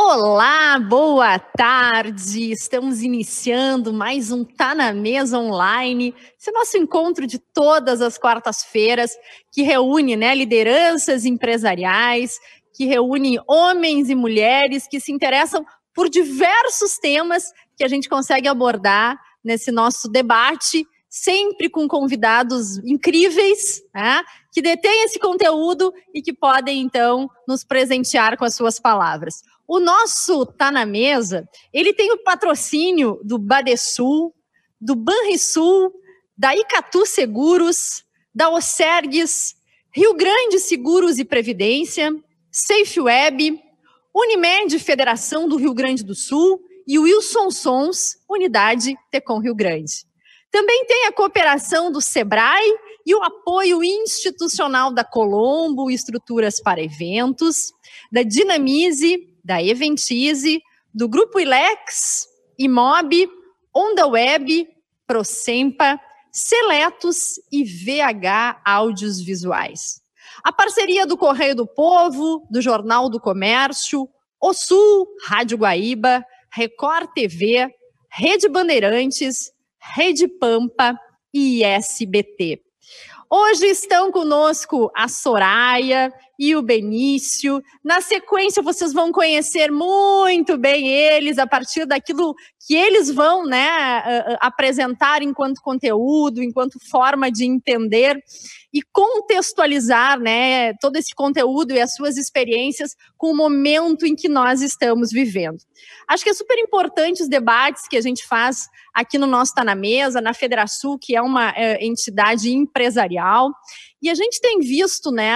Olá, boa tarde. Estamos iniciando mais um Tá na Mesa online. Esse nosso encontro de todas as quartas-feiras, que reúne né, lideranças empresariais, que reúne homens e mulheres que se interessam por diversos temas que a gente consegue abordar nesse nosso debate, sempre com convidados incríveis, né, que detêm esse conteúdo e que podem, então, nos presentear com as suas palavras. O nosso Tá na Mesa, ele tem o patrocínio do Badesul, do Banrisul, da Icatu Seguros, da Osergues, Rio Grande Seguros e Previdência, Safe Web, Unimed Federação do Rio Grande do Sul e Wilson Sons, Unidade Tecom Rio Grande. Também tem a cooperação do SEBRAE e o apoio institucional da Colombo, estruturas para eventos, da Dinamize, da Eventize, do Grupo Ilex, Imob, Onda Web, Procempa, Seletos e VH Áudios Visuais. A parceria do Correio do Povo, do Jornal do Comércio, O Sul, Rádio Guaíba, Record TV, Rede Bandeirantes, Rede Pampa e SBT. Hoje estão conosco a Soraya e o Benício. Na sequência, vocês vão conhecer muito bem eles a partir daquilo que eles vão né, apresentar enquanto conteúdo, enquanto forma de entender e contextualizar né, todo esse conteúdo e as suas experiências com o momento em que nós estamos vivendo. Acho que é super importante os debates que a gente faz aqui no nosso Tá na Mesa, na Federação, que é uma é, entidade empresarial, e a gente tem visto, né,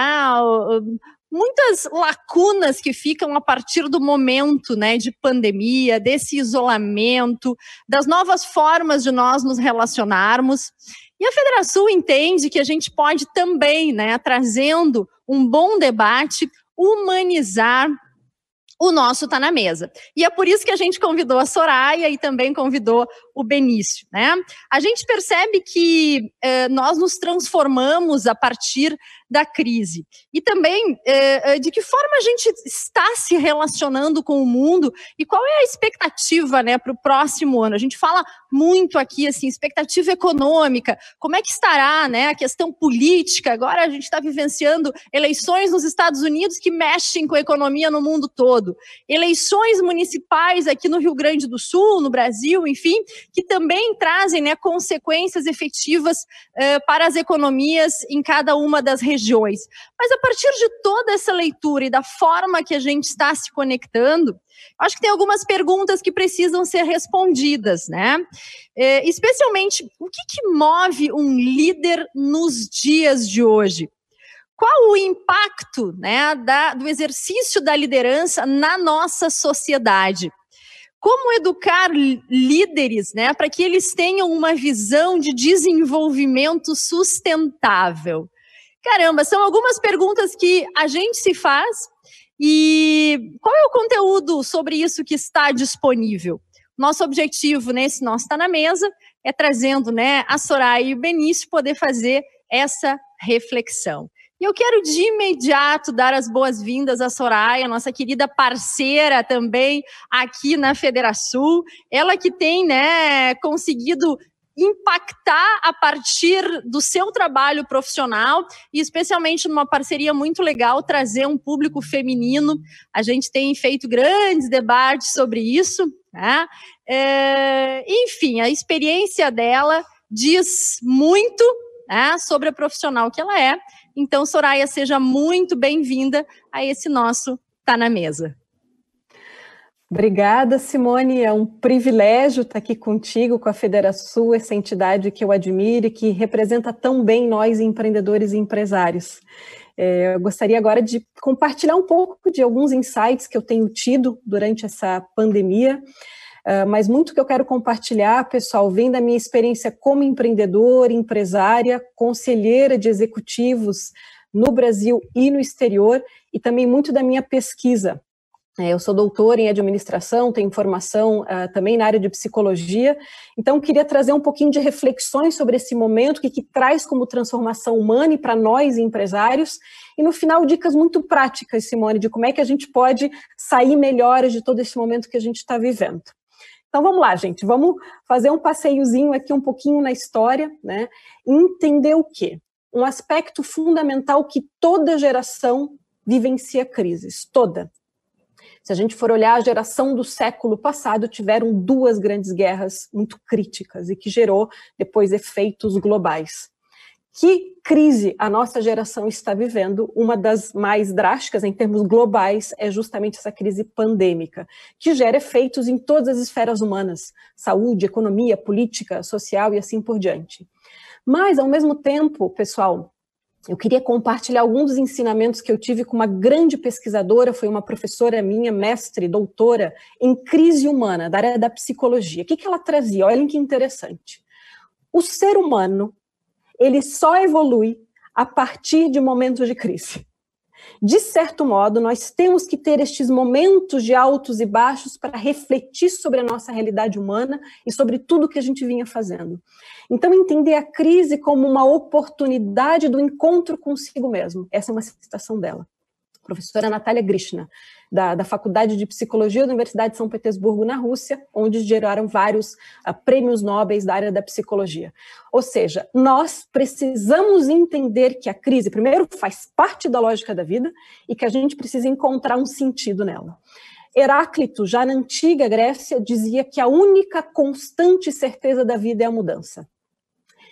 muitas lacunas que ficam a partir do momento, né, de pandemia, desse isolamento, das novas formas de nós nos relacionarmos. E a Federação entende que a gente pode também, né, trazendo um bom debate, humanizar o nosso está na mesa. E é por isso que a gente convidou a Soraya e também convidou o Benício. Né? A gente percebe que eh, nós nos transformamos a partir da crise. E também eh, eh, de que forma a gente está se relacionando com o mundo e qual é a expectativa né, para o próximo ano. A gente fala muito aqui, assim, expectativa econômica, como é que estará né, a questão política. Agora a gente está vivenciando eleições nos Estados Unidos que mexem com a economia no mundo todo. Eleições municipais aqui no Rio Grande do Sul, no Brasil, enfim, que também trazem né, consequências efetivas uh, para as economias em cada uma das regiões. Mas a partir de toda essa leitura e da forma que a gente está se conectando, acho que tem algumas perguntas que precisam ser respondidas, né? É, especialmente, o que, que move um líder nos dias de hoje? Qual o impacto né, da, do exercício da liderança na nossa sociedade? Como educar líderes né, para que eles tenham uma visão de desenvolvimento sustentável? Caramba, são algumas perguntas que a gente se faz e qual é o conteúdo sobre isso que está disponível? Nosso objetivo nesse nosso Está na Mesa é trazendo né, a Soraya e o Benício poder fazer essa reflexão. E eu quero de imediato dar as boas-vindas à Soraya, nossa querida parceira também aqui na Federação. Ela que tem né, conseguido impactar a partir do seu trabalho profissional e especialmente numa parceria muito legal trazer um público feminino. A gente tem feito grandes debates sobre isso. Né? É, enfim, a experiência dela diz muito né, sobre a profissional que ela é então, Soraya, seja muito bem-vinda a esse nosso Tá na Mesa. Obrigada, Simone. É um privilégio estar aqui contigo, com a Federação, essa entidade que eu admiro e que representa tão bem nós, empreendedores e empresários. É, eu gostaria agora de compartilhar um pouco de alguns insights que eu tenho tido durante essa pandemia. Uh, mas muito que eu quero compartilhar, pessoal, vem da minha experiência como empreendedora, empresária, conselheira de executivos no Brasil e no exterior, e também muito da minha pesquisa. É, eu sou doutora em administração, tenho formação uh, também na área de psicologia, então queria trazer um pouquinho de reflexões sobre esse momento, o que, que traz como transformação humana e para nós empresários, e no final dicas muito práticas, Simone, de como é que a gente pode sair melhores de todo esse momento que a gente está vivendo. Então vamos lá, gente, vamos fazer um passeiozinho aqui um pouquinho na história, né? Entender o quê? Um aspecto fundamental que toda geração vivencia crises, toda se a gente for olhar a geração do século passado, tiveram duas grandes guerras muito críticas e que gerou depois efeitos globais. Que crise a nossa geração está vivendo? Uma das mais drásticas em termos globais é justamente essa crise pandêmica, que gera efeitos em todas as esferas humanas: saúde, economia, política, social e assim por diante. Mas, ao mesmo tempo, pessoal, eu queria compartilhar alguns dos ensinamentos que eu tive com uma grande pesquisadora, foi uma professora minha, mestre, doutora em crise humana, da área da psicologia. O que, que ela trazia? Olhem que interessante. O ser humano, ele só evolui a partir de momentos de crise. De certo modo, nós temos que ter estes momentos de altos e baixos para refletir sobre a nossa realidade humana e sobre tudo que a gente vinha fazendo. Então, entender a crise como uma oportunidade do encontro consigo mesmo. Essa é uma citação dela. Professora Natália Grishna, da, da Faculdade de Psicologia da Universidade de São Petersburgo, na Rússia, onde geraram vários uh, prêmios nobres da área da psicologia. Ou seja, nós precisamos entender que a crise, primeiro, faz parte da lógica da vida e que a gente precisa encontrar um sentido nela. Heráclito, já na antiga Grécia, dizia que a única constante certeza da vida é a mudança.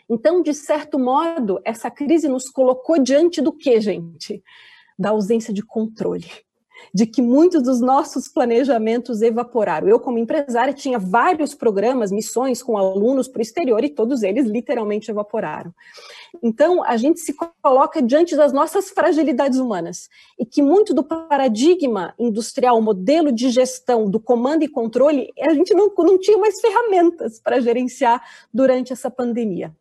Então, de certo modo, essa crise nos colocou diante do que, gente? Da ausência de controle de que muitos dos nossos planejamentos evaporaram. Eu, como empresária, tinha vários programas, missões com alunos para o exterior e todos eles literalmente evaporaram. Então, a gente se coloca diante das nossas fragilidades humanas e que muito do paradigma industrial, o modelo de gestão do comando e controle, a gente não, não tinha mais ferramentas para gerenciar durante essa pandemia.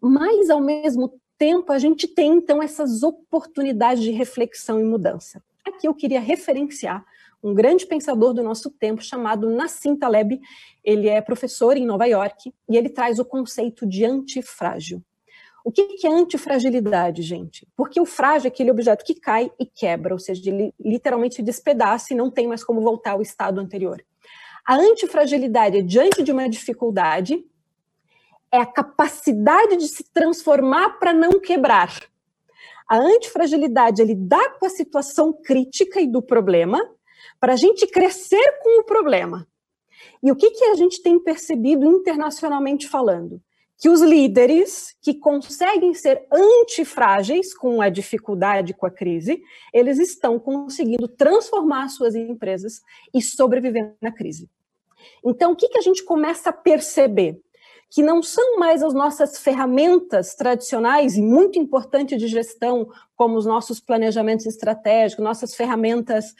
Mas, ao mesmo tempo, a gente tem, então, essas oportunidades de reflexão e mudança. Aqui eu queria referenciar um grande pensador do nosso tempo chamado Nassim Taleb. Ele é professor em Nova York e ele traz o conceito de antifrágil. O que é antifragilidade, gente? Porque o frágil é aquele objeto que cai e quebra, ou seja, ele literalmente despedaça e não tem mais como voltar ao estado anterior. A antifragilidade é diante de uma dificuldade, é a capacidade de se transformar para não quebrar. A antifragilidade é lidar com a situação crítica e do problema para a gente crescer com o problema. E o que, que a gente tem percebido internacionalmente falando? Que os líderes que conseguem ser antifrágeis com a dificuldade, com a crise, eles estão conseguindo transformar suas empresas e sobreviver na crise. Então, o que, que a gente começa a perceber? Que não são mais as nossas ferramentas tradicionais e muito importantes de gestão, como os nossos planejamentos estratégicos, nossas ferramentas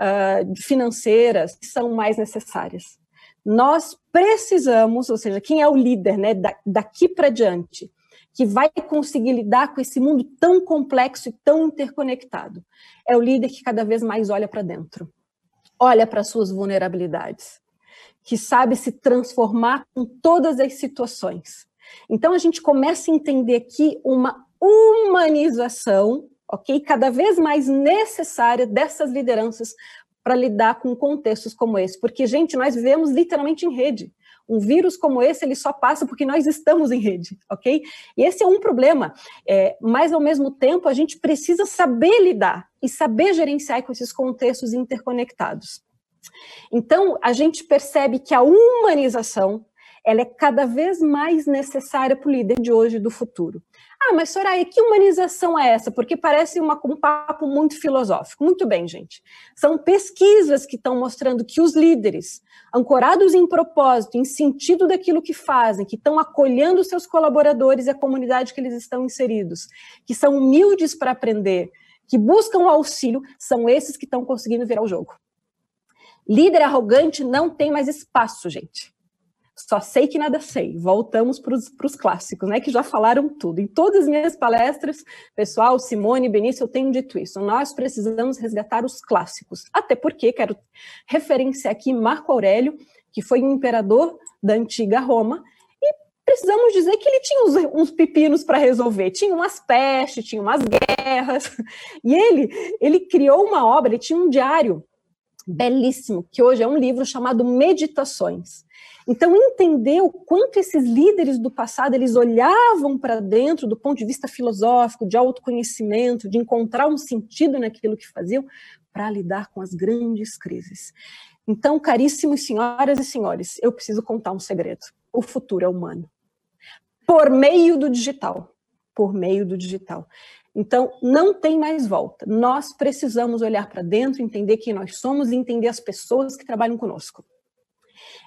uh, financeiras, que são mais necessárias. Nós precisamos, ou seja, quem é o líder né, daqui para diante, que vai conseguir lidar com esse mundo tão complexo e tão interconectado, é o líder que cada vez mais olha para dentro, olha para suas vulnerabilidades que sabe se transformar com todas as situações. Então a gente começa a entender aqui uma humanização, ok, cada vez mais necessária dessas lideranças para lidar com contextos como esse, porque gente, nós vivemos literalmente em rede. Um vírus como esse, ele só passa porque nós estamos em rede, ok? E esse é um problema, é, mas ao mesmo tempo a gente precisa saber lidar e saber gerenciar com esses contextos interconectados. Então, a gente percebe que a humanização ela é cada vez mais necessária para o líder de hoje e do futuro. Ah, mas Soraya, que humanização é essa? Porque parece uma, um papo muito filosófico. Muito bem, gente. São pesquisas que estão mostrando que os líderes, ancorados em propósito, em sentido daquilo que fazem, que estão acolhendo seus colaboradores e a comunidade que eles estão inseridos, que são humildes para aprender, que buscam auxílio, são esses que estão conseguindo virar o jogo. Líder arrogante não tem mais espaço, gente. Só sei que nada sei. Voltamos para os clássicos, né? Que já falaram tudo. Em todas as minhas palestras, pessoal, Simone, Benício, eu tenho dito isso. Nós precisamos resgatar os clássicos. Até porque quero referenciar aqui Marco Aurélio, que foi um imperador da antiga Roma, e precisamos dizer que ele tinha uns, uns pepinos para resolver. Tinha umas pestes, tinha umas guerras. E ele, ele criou uma obra, ele tinha um diário belíssimo, que hoje é um livro chamado Meditações. Então, entender o quanto esses líderes do passado eles olhavam para dentro do ponto de vista filosófico, de autoconhecimento, de encontrar um sentido naquilo que faziam, para lidar com as grandes crises. Então, caríssimos senhoras e senhores, eu preciso contar um segredo. O futuro é humano. Por meio do digital. Por meio do digital. Então, não tem mais volta. Nós precisamos olhar para dentro, entender quem nós somos e entender as pessoas que trabalham conosco.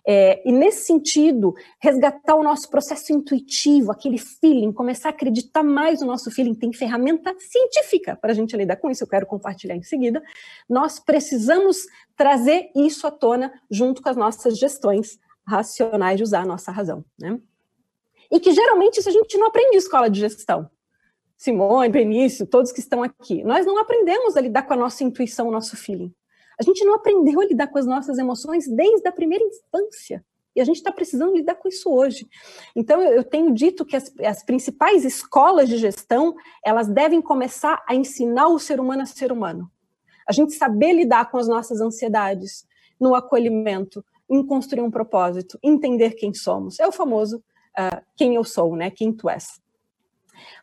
É, e nesse sentido, resgatar o nosso processo intuitivo, aquele feeling, começar a acreditar mais no nosso feeling, tem ferramenta científica para a gente lidar com isso, eu quero compartilhar em seguida. Nós precisamos trazer isso à tona junto com as nossas gestões racionais de usar a nossa razão. Né? E que geralmente isso a gente não aprende em escola de gestão. Simone, Benício, todos que estão aqui. Nós não aprendemos a lidar com a nossa intuição, o nosso feeling. A gente não aprendeu a lidar com as nossas emoções desde a primeira infância. E a gente está precisando lidar com isso hoje. Então, eu tenho dito que as, as, principais escolas de gestão, elas devem começar a ensinar o ser humano a ser humano. A gente saber lidar com as nossas ansiedades, no acolhimento, em construir um propósito, entender quem somos. É o famoso uh, quem eu sou, né? Quem tu és.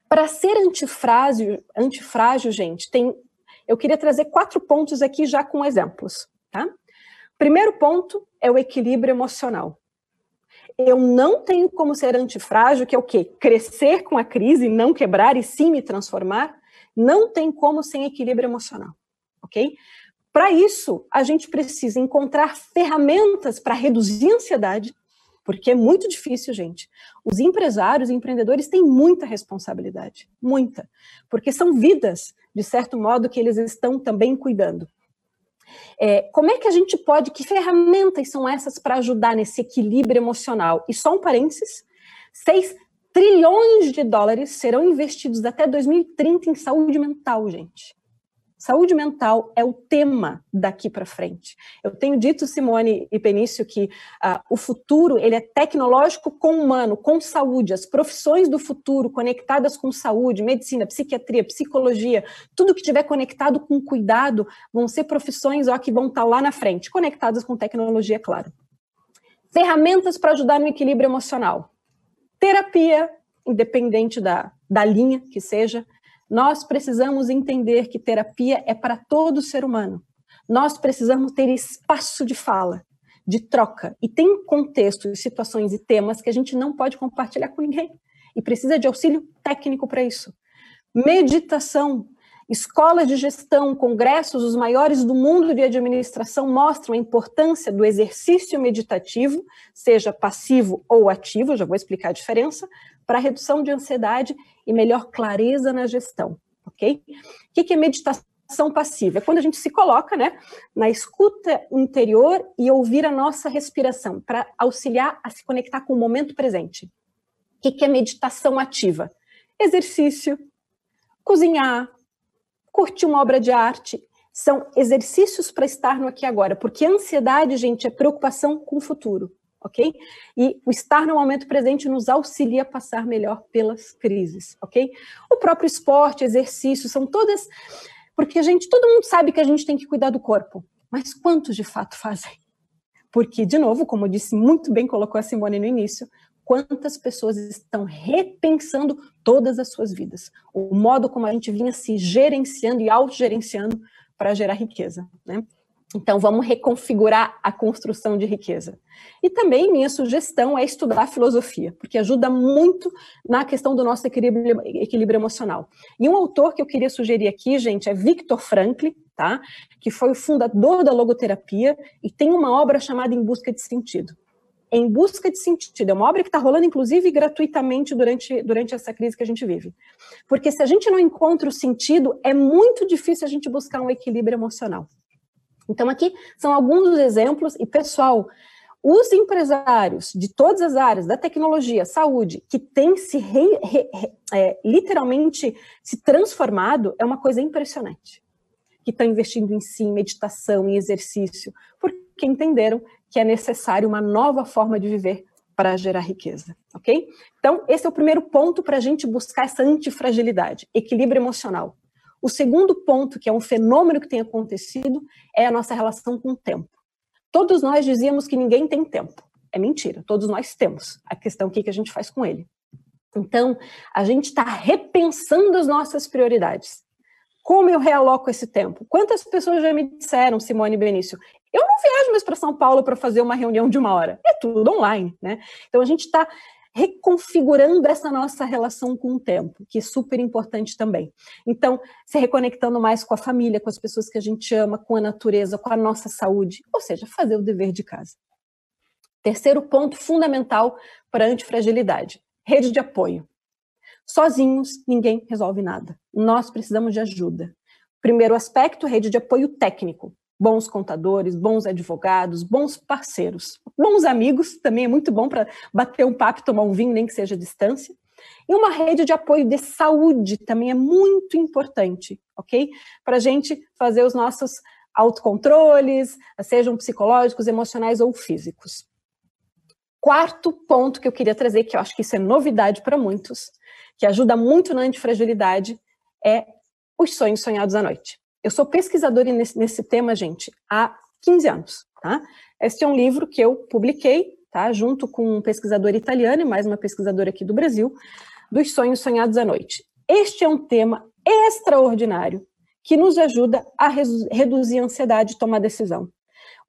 Para ser antifrágil, antifrágil, gente, tem eu queria trazer quatro pontos aqui já com exemplos, tá? Primeiro ponto é o equilíbrio emocional. Eu não tenho como ser antifrágil, que é o quê? Crescer com a crise, não quebrar e sim me transformar. Não tem como sem equilíbrio emocional, ok? Para isso, a gente precisa encontrar ferramentas para reduzir a ansiedade, porque é muito difícil, gente. Os empresários e empreendedores têm muita responsabilidade, muita, porque são vidas de certo modo, que eles estão também cuidando. É, como é que a gente pode, que ferramentas são essas para ajudar nesse equilíbrio emocional? E só um parênteses, 6 trilhões de dólares serão investidos até 2030 em saúde mental, gente. Saúde mental é o tema daqui para frente. Eu tenho dito, Simone e Penício, que uh, o futuro ele é tecnológico com humano, com saúde. As profissões do futuro conectadas com saúde, medicina, psiquiatria, psicologia, tudo que tiver conectado com cuidado, vão ser profissões ó, que vão estar tá lá na frente, conectadas com tecnologia, claro. Ferramentas para ajudar no equilíbrio emocional. Terapia, independente da, da linha que seja nós precisamos entender que terapia é para todo ser humano. Nós precisamos ter espaço de fala, de troca. E tem contextos, situações e temas que a gente não pode compartilhar com ninguém. E precisa de auxílio técnico para isso. Meditação, escolas de gestão, congressos, os maiores do mundo de administração mostram a importância do exercício meditativo, seja passivo ou ativo, já vou explicar a diferença, para redução de ansiedade e melhor clareza na gestão, ok? O que é meditação passiva? É quando a gente se coloca, né, na escuta interior e ouvir a nossa respiração, para auxiliar a se conectar com o momento presente. O que é meditação ativa? Exercício, cozinhar, curtir uma obra de arte, são exercícios para estar no aqui e agora, porque ansiedade, gente, é preocupação com o futuro ok? E o estar no momento presente nos auxilia a passar melhor pelas crises, ok? O próprio esporte, exercício, são todas. Porque a gente, todo mundo sabe que a gente tem que cuidar do corpo, mas quantos de fato fazem? Porque, de novo, como disse muito bem, colocou a Simone no início, quantas pessoas estão repensando todas as suas vidas, o modo como a gente vinha se gerenciando e autogerenciando para gerar riqueza, né? Então, vamos reconfigurar a construção de riqueza. E também minha sugestão é estudar filosofia, porque ajuda muito na questão do nosso equilíbrio, equilíbrio emocional. E um autor que eu queria sugerir aqui, gente, é Viktor Frankl, tá? que foi o fundador da logoterapia e tem uma obra chamada Em Busca de Sentido. Em Busca de Sentido, é uma obra que está rolando, inclusive, gratuitamente durante, durante essa crise que a gente vive. Porque se a gente não encontra o sentido, é muito difícil a gente buscar um equilíbrio emocional. Então, aqui são alguns dos exemplos, e pessoal, Os empresários de todas as áreas, da tecnologia, saúde, que têm se re, re, re, é, literalmente se transformado, é uma coisa impressionante. Que estão investindo em si, em meditação, em exercício, porque entenderam que é necessário uma nova forma de viver para gerar riqueza, ok? Então, esse é o primeiro ponto para a gente buscar essa antifragilidade, equilíbrio emocional. O segundo ponto, que é um fenômeno que tem acontecido, é a nossa relação com o tempo. Todos nós dizíamos que ninguém tem tempo. É mentira, todos nós temos. A questão é o que a gente faz com ele. Então, a gente está repensando as nossas prioridades. Como eu realoco esse tempo? Quantas pessoas já me disseram, Simone Benício, eu não viajo mais para São Paulo para fazer uma reunião de uma hora. É tudo online, né? Então a gente está reconfigurando essa nossa relação com o tempo, que é super importante também. Então, se reconectando mais com a família, com as pessoas que a gente ama, com a natureza, com a nossa saúde, ou seja, fazer o dever de casa. Terceiro ponto fundamental para a antifragilidade: rede de apoio. Sozinhos, ninguém resolve nada. Nós precisamos de ajuda. Primeiro aspecto, rede de apoio técnico bons contadores, bons advogados, bons parceiros, bons amigos, também é muito bom para bater um papo tomar um vinho, nem que seja à distância. E uma rede de apoio de saúde também é muito importante, ok? Para a gente fazer os nossos autocontroles, sejam psicológicos, emocionais ou físicos. Quarto ponto que eu queria trazer, que eu acho que isso é novidade para muitos, que ajuda muito na antifragilidade, é os sonhos sonhados à noite. Eu sou pesquisadora nesse, nesse tema, gente, há 15 anos, tá? Este é um livro que eu publiquei, tá? Junto com um pesquisador italiano e mais uma pesquisadora aqui do Brasil, dos sonhos sonhados à noite. Este é um tema extraordinário que nos ajuda a reduzir a ansiedade e tomar decisão.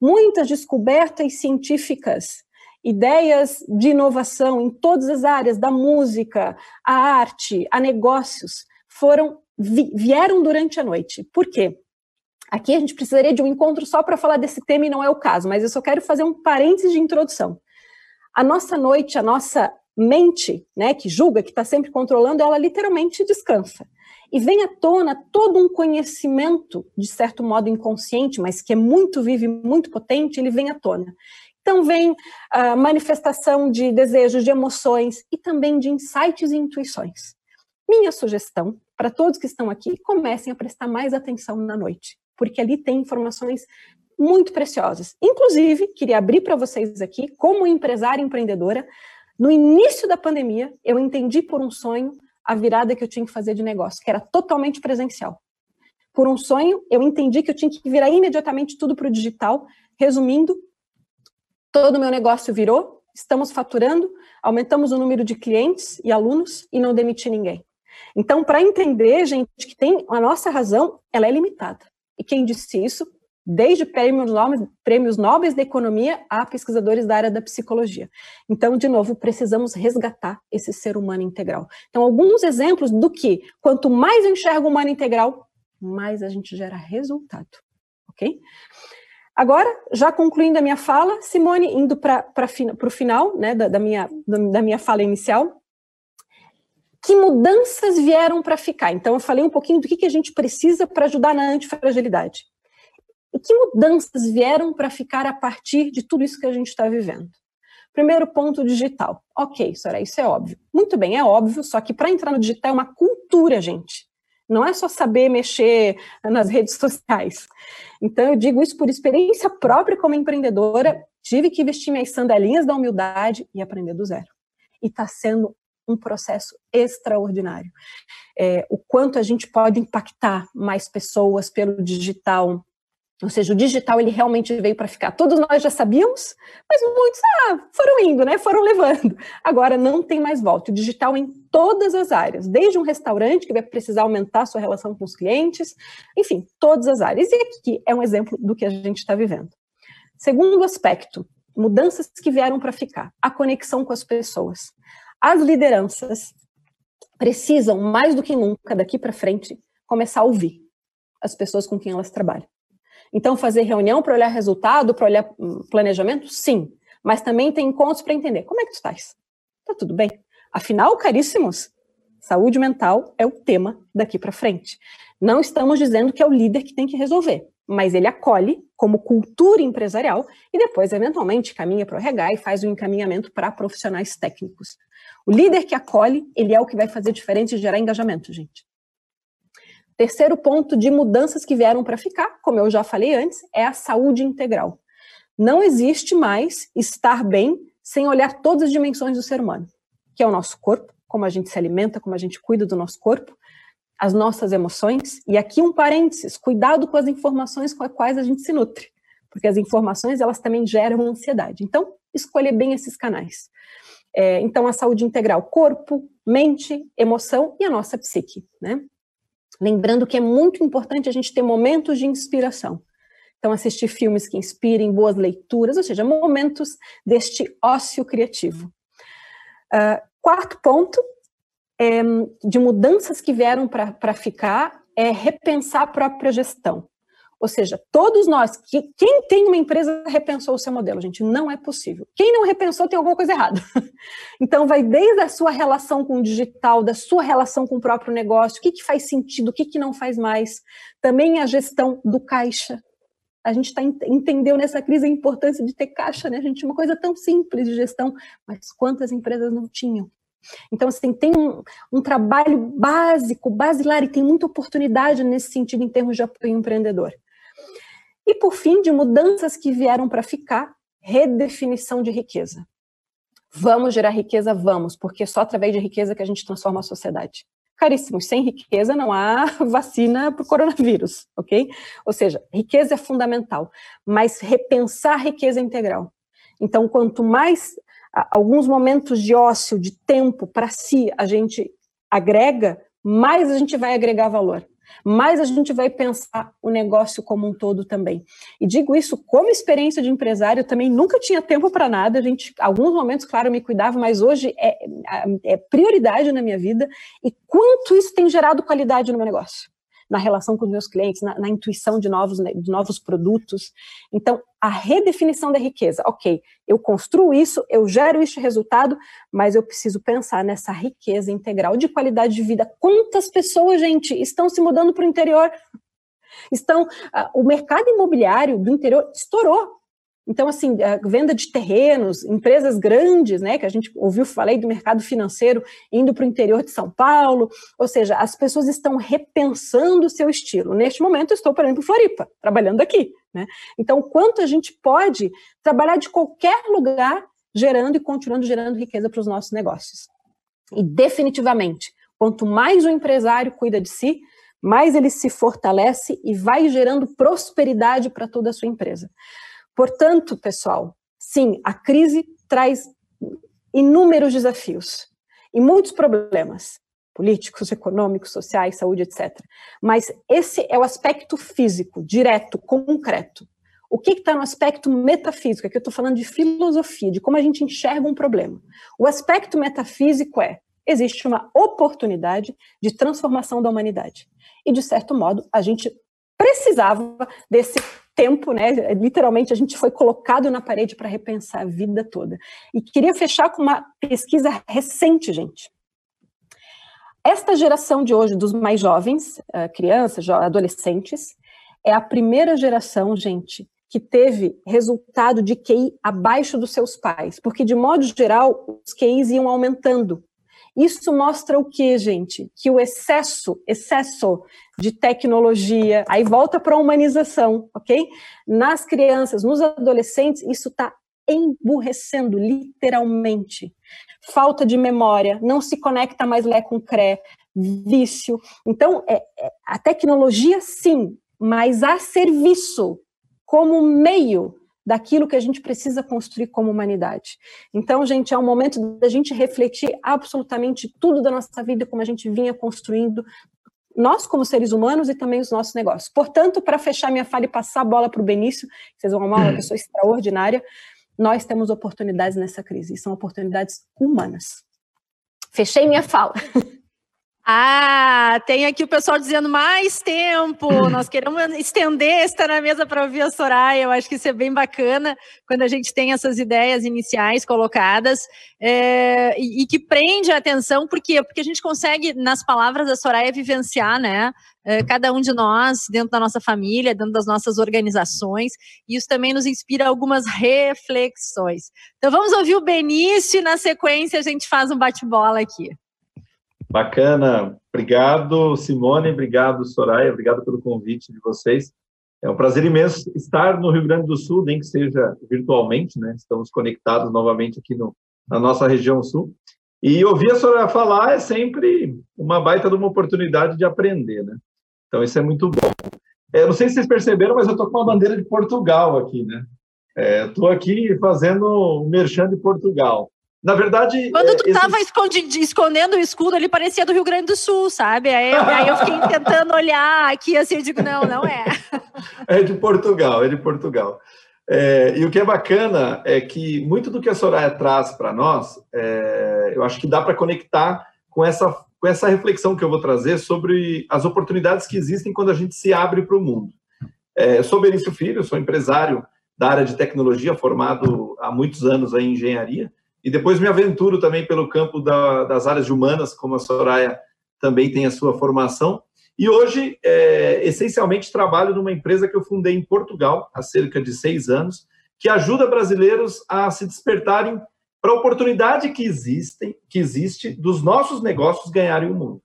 Muitas descobertas científicas, ideias de inovação em todas as áreas, da música, a arte, a negócios, foram vieram durante a noite. Por quê? Aqui a gente precisaria de um encontro só para falar desse tema e não é o caso, mas eu só quero fazer um parênteses de introdução. A nossa noite, a nossa mente, né, que julga, que está sempre controlando, ela literalmente descansa. E vem à tona todo um conhecimento, de certo modo inconsciente, mas que é muito vivo e muito potente, ele vem à tona. Então vem a manifestação de desejos, de emoções e também de insights e intuições. Minha sugestão para todos que estão aqui, comecem a prestar mais atenção na noite, porque ali tem informações muito preciosas. Inclusive, queria abrir para vocês aqui, como empresária empreendedora, no início da pandemia, eu entendi por um sonho a virada que eu tinha que fazer de negócio, que era totalmente presencial. Por um sonho, eu entendi que eu tinha que virar imediatamente tudo para o digital. Resumindo, todo o meu negócio virou, estamos faturando, aumentamos o número de clientes e alunos e não demiti ninguém. Então, para entender, gente, que tem a nossa razão, ela é limitada. E quem disse isso? Desde prêmios nobres, prêmios nobres da economia a pesquisadores da área da psicologia. Então, de novo, precisamos resgatar esse ser humano integral. Então, alguns exemplos do que, quanto mais eu enxergo o humano integral, mais a gente gera resultado. Ok? Agora, já concluindo a minha fala, Simone, indo para o final né, da, da, minha, da minha fala inicial, que mudanças vieram para ficar? Então, eu falei um pouquinho do que, que a gente precisa para ajudar na antifragilidade. E que mudanças vieram para ficar a partir de tudo isso que a gente está vivendo? Primeiro ponto digital. Ok, Soraya, isso é óbvio. Muito bem, é óbvio, só que para entrar no digital é uma cultura, gente. Não é só saber mexer nas redes sociais. Então, eu digo isso por experiência própria como empreendedora. Tive que vestir minhas sandalinhas da humildade e aprender do zero. E está sendo um processo extraordinário. É, o quanto a gente pode impactar mais pessoas pelo digital, ou seja, o digital ele realmente veio para ficar. Todos nós já sabíamos, mas muitos ah, foram indo, né? Foram levando. Agora não tem mais volta. O digital em todas as áreas, desde um restaurante que vai precisar aumentar sua relação com os clientes, enfim, todas as áreas. E aqui é um exemplo do que a gente está vivendo. Segundo aspecto, mudanças que vieram para ficar, a conexão com as pessoas. As lideranças precisam, mais do que nunca, daqui para frente, começar a ouvir as pessoas com quem elas trabalham. Então, fazer reunião para olhar resultado, para olhar hum, planejamento, sim. Mas também tem encontros para entender como é que tu estás. Tá tudo bem? Afinal, caríssimos, saúde mental é o tema daqui para frente. Não estamos dizendo que é o líder que tem que resolver. Mas ele acolhe como cultura empresarial e depois, eventualmente, caminha para o RH e faz o um encaminhamento para profissionais técnicos. O líder que acolhe, ele é o que vai fazer diferença e gerar engajamento, gente. Terceiro ponto de mudanças que vieram para ficar, como eu já falei antes, é a saúde integral. Não existe mais estar bem sem olhar todas as dimensões do ser humano, que é o nosso corpo, como a gente se alimenta, como a gente cuida do nosso corpo, as nossas emoções, e aqui um parênteses, cuidado com as informações com as quais a gente se nutre, porque as informações elas também geram ansiedade. Então, escolher bem esses canais. É, então, a saúde integral, corpo, mente, emoção e a nossa psique, né? Lembrando que é muito importante a gente ter momentos de inspiração. Então, assistir filmes que inspirem, boas leituras, ou seja, momentos deste ócio criativo. Uh, quarto ponto é, de mudanças que vieram para ficar é repensar a própria gestão. Ou seja, todos nós, que, quem tem uma empresa repensou o seu modelo, gente, não é possível. Quem não repensou tem alguma coisa errada. Então, vai desde a sua relação com o digital, da sua relação com o próprio negócio, o que, que faz sentido, o que, que não faz mais. Também a gestão do caixa. A gente tá, entendeu nessa crise a importância de ter caixa, né? Gente, uma coisa tão simples de gestão, mas quantas empresas não tinham? Então, assim, tem um, um, trabalho básico, basilar, e tem muita oportunidade nesse sentido em termos de apoio empreendedor. E, por fim, de mudanças que vieram para ficar, redefinição de riqueza. Vamos gerar riqueza? Vamos, porque é só através de riqueza que a gente transforma a sociedade. Caríssimos, sem riqueza não há vacina para o coronavírus, ok? Ou seja, riqueza é fundamental, mas repensar a riqueza integral. Então, quanto mais alguns momentos de ócio, de tempo para si a gente agrega, mais a gente vai agregar valor. Mais a gente vai pensar o negócio como um todo também. E digo isso como experiência de empresário, também nunca tinha tempo para nada, a gente, alguns momentos, claro, me cuidava, mas hoje é, é prioridade na minha vida, e quanto isso tem gerado qualidade no meu negócio na relação com os meus clientes, na, na intuição de novos, né, de novos produtos. Então, a redefinição da riqueza. Ok, eu construo isso, eu gero este resultado, mas eu preciso pensar nessa riqueza integral de qualidade de vida. Quantas pessoas, gente, estão se mudando para o interior? Estão, uh, o mercado imobiliário do interior estourou. Então, assim, venda de terrenos, empresas grandes, né, que a gente ouviu, falei do mercado financeiro indo para o interior de São Paulo, ou seja, as pessoas estão repensando o seu estilo. Neste momento, estou, por exemplo, em Floripa, trabalhando aqui. Né? Então, quanto a gente pode trabalhar de qualquer lugar, gerando e continuando gerando riqueza para os nossos negócios. E definitivamente, quanto mais o empresário cuida de si, mais ele se fortalece e vai gerando prosperidade para toda a sua empresa. Portanto, pessoal, sim, a crise traz inúmeros desafios e muitos problemas políticos, econômicos, sociais, saúde, etc. Mas esse é o aspecto físico, direto, concreto. O que está no aspecto metafísico? Aqui eu estou falando de filosofia, de como a gente enxerga um problema. O aspecto metafísico é: existe uma oportunidade de transformação da humanidade. E, de certo modo, a gente precisava desse tempo, né? Literalmente a gente foi colocado na parede para repensar a vida toda. E queria fechar com uma pesquisa recente, gente. Esta geração de hoje dos mais jovens, eh, crianças, adolescentes, é a primeira geração, gente, que teve resultado de QI abaixo dos seus pais, porque de modo geral os QIs iam aumentando isso mostra o que, gente? Que o excesso, excesso de tecnologia, aí volta para a humanização, ok? Nas crianças, nos adolescentes, isso está emburrecendo, literalmente. Falta de memória, não se conecta mais lé com cré, vício. Então, é, é, a tecnologia, sim, mas a serviço, como meio daquilo que a gente precisa construir como humanidade. Então, gente, é um momento da gente refletir absolutamente tudo da nossa vida, como a gente vinha construindo, nós como seres humanos e também os nossos negócios. Portanto, para fechar minha fala e passar a bola para o Benício, vocês vão amar uma pessoa extraordinária, nós temos oportunidades nessa crise, e são oportunidades humanas. Fechei minha fala. Ah, tem aqui o pessoal dizendo mais tempo. Nós queremos estender esta na mesa para ouvir a Soraya. Eu acho que isso é bem bacana quando a gente tem essas ideias iniciais colocadas é, e, e, que prende a atenção, por quê? Porque a gente consegue, nas palavras da Soraya, vivenciar, né? É, cada um de nós, dentro da nossa família, dentro das nossas organizações, e isso também nos inspira algumas reflexões. Então vamos ouvir o Benício e na sequência a gente faz um bate-bola aqui. Bacana. Obrigado, Simone. Obrigado, Soraya. Obrigado pelo convite de vocês. É um prazer imenso estar no Rio Grande do Sul, nem que seja virtualmente, né? Estamos conectados novamente aqui no, na nossa região sul. E ouvir a Soraya falar é sempre uma baita de uma oportunidade de aprender, né? Então, isso é muito bom. É, não sei se vocês perceberam, mas eu estou com uma bandeira de Portugal aqui, né? Estou é, aqui fazendo um merchan de Portugal. Na verdade. Quando tu estava é, esses... escondendo o escudo, ele parecia do Rio Grande do Sul, sabe? Aí, aí eu fiquei tentando olhar aqui assim, eu digo, não, não é. É de Portugal, é de Portugal. É, e o que é bacana é que muito do que a Soraya traz para nós, é, eu acho que dá para conectar com essa, com essa reflexão que eu vou trazer sobre as oportunidades que existem quando a gente se abre para o mundo. É, eu sou Benício Filho, sou empresário da área de tecnologia, formado há muitos anos em engenharia, e depois me aventuro também pelo campo da, das áreas humanas, como a Soraya também tem a sua formação. E hoje, é, essencialmente, trabalho numa empresa que eu fundei em Portugal há cerca de seis anos, que ajuda brasileiros a se despertarem para a oportunidade que, existem, que existe dos nossos negócios ganharem o mundo.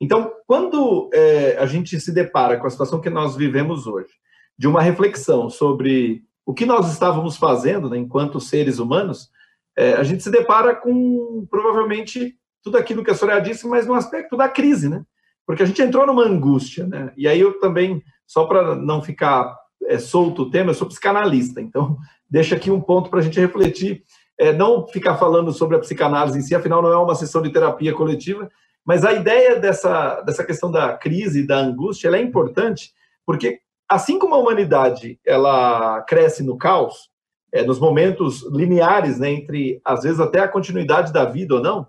Então, quando é, a gente se depara com a situação que nós vivemos hoje, de uma reflexão sobre o que nós estávamos fazendo né, enquanto seres humanos, é, a gente se depara com provavelmente tudo aquilo que a Soraya disse, mas no aspecto da crise, né? Porque a gente entrou numa angústia, né? E aí eu também, só para não ficar é, solto o tema, eu sou psicanalista, então deixa aqui um ponto para a gente refletir, é, não ficar falando sobre a psicanálise em si, afinal não é uma sessão de terapia coletiva, mas a ideia dessa, dessa questão da crise, da angústia, ela é importante, porque assim como a humanidade ela cresce no caos, é, nos momentos lineares, né, entre às vezes até a continuidade da vida ou não,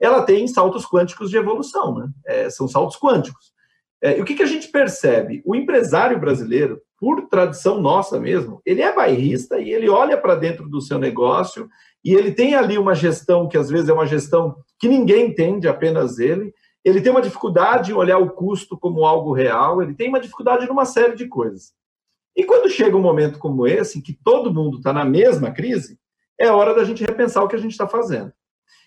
ela tem saltos quânticos de evolução, né? É, são saltos quânticos. É, e o que, que a gente percebe? O empresário brasileiro, por tradição nossa mesmo, ele é bairrista e ele olha para dentro do seu negócio e ele tem ali uma gestão que às vezes é uma gestão que ninguém entende, apenas ele. Ele tem uma dificuldade em olhar o custo como algo real, ele tem uma dificuldade numa série de coisas. E quando chega um momento como esse, em que todo mundo está na mesma crise, é hora da gente repensar o que a gente está fazendo.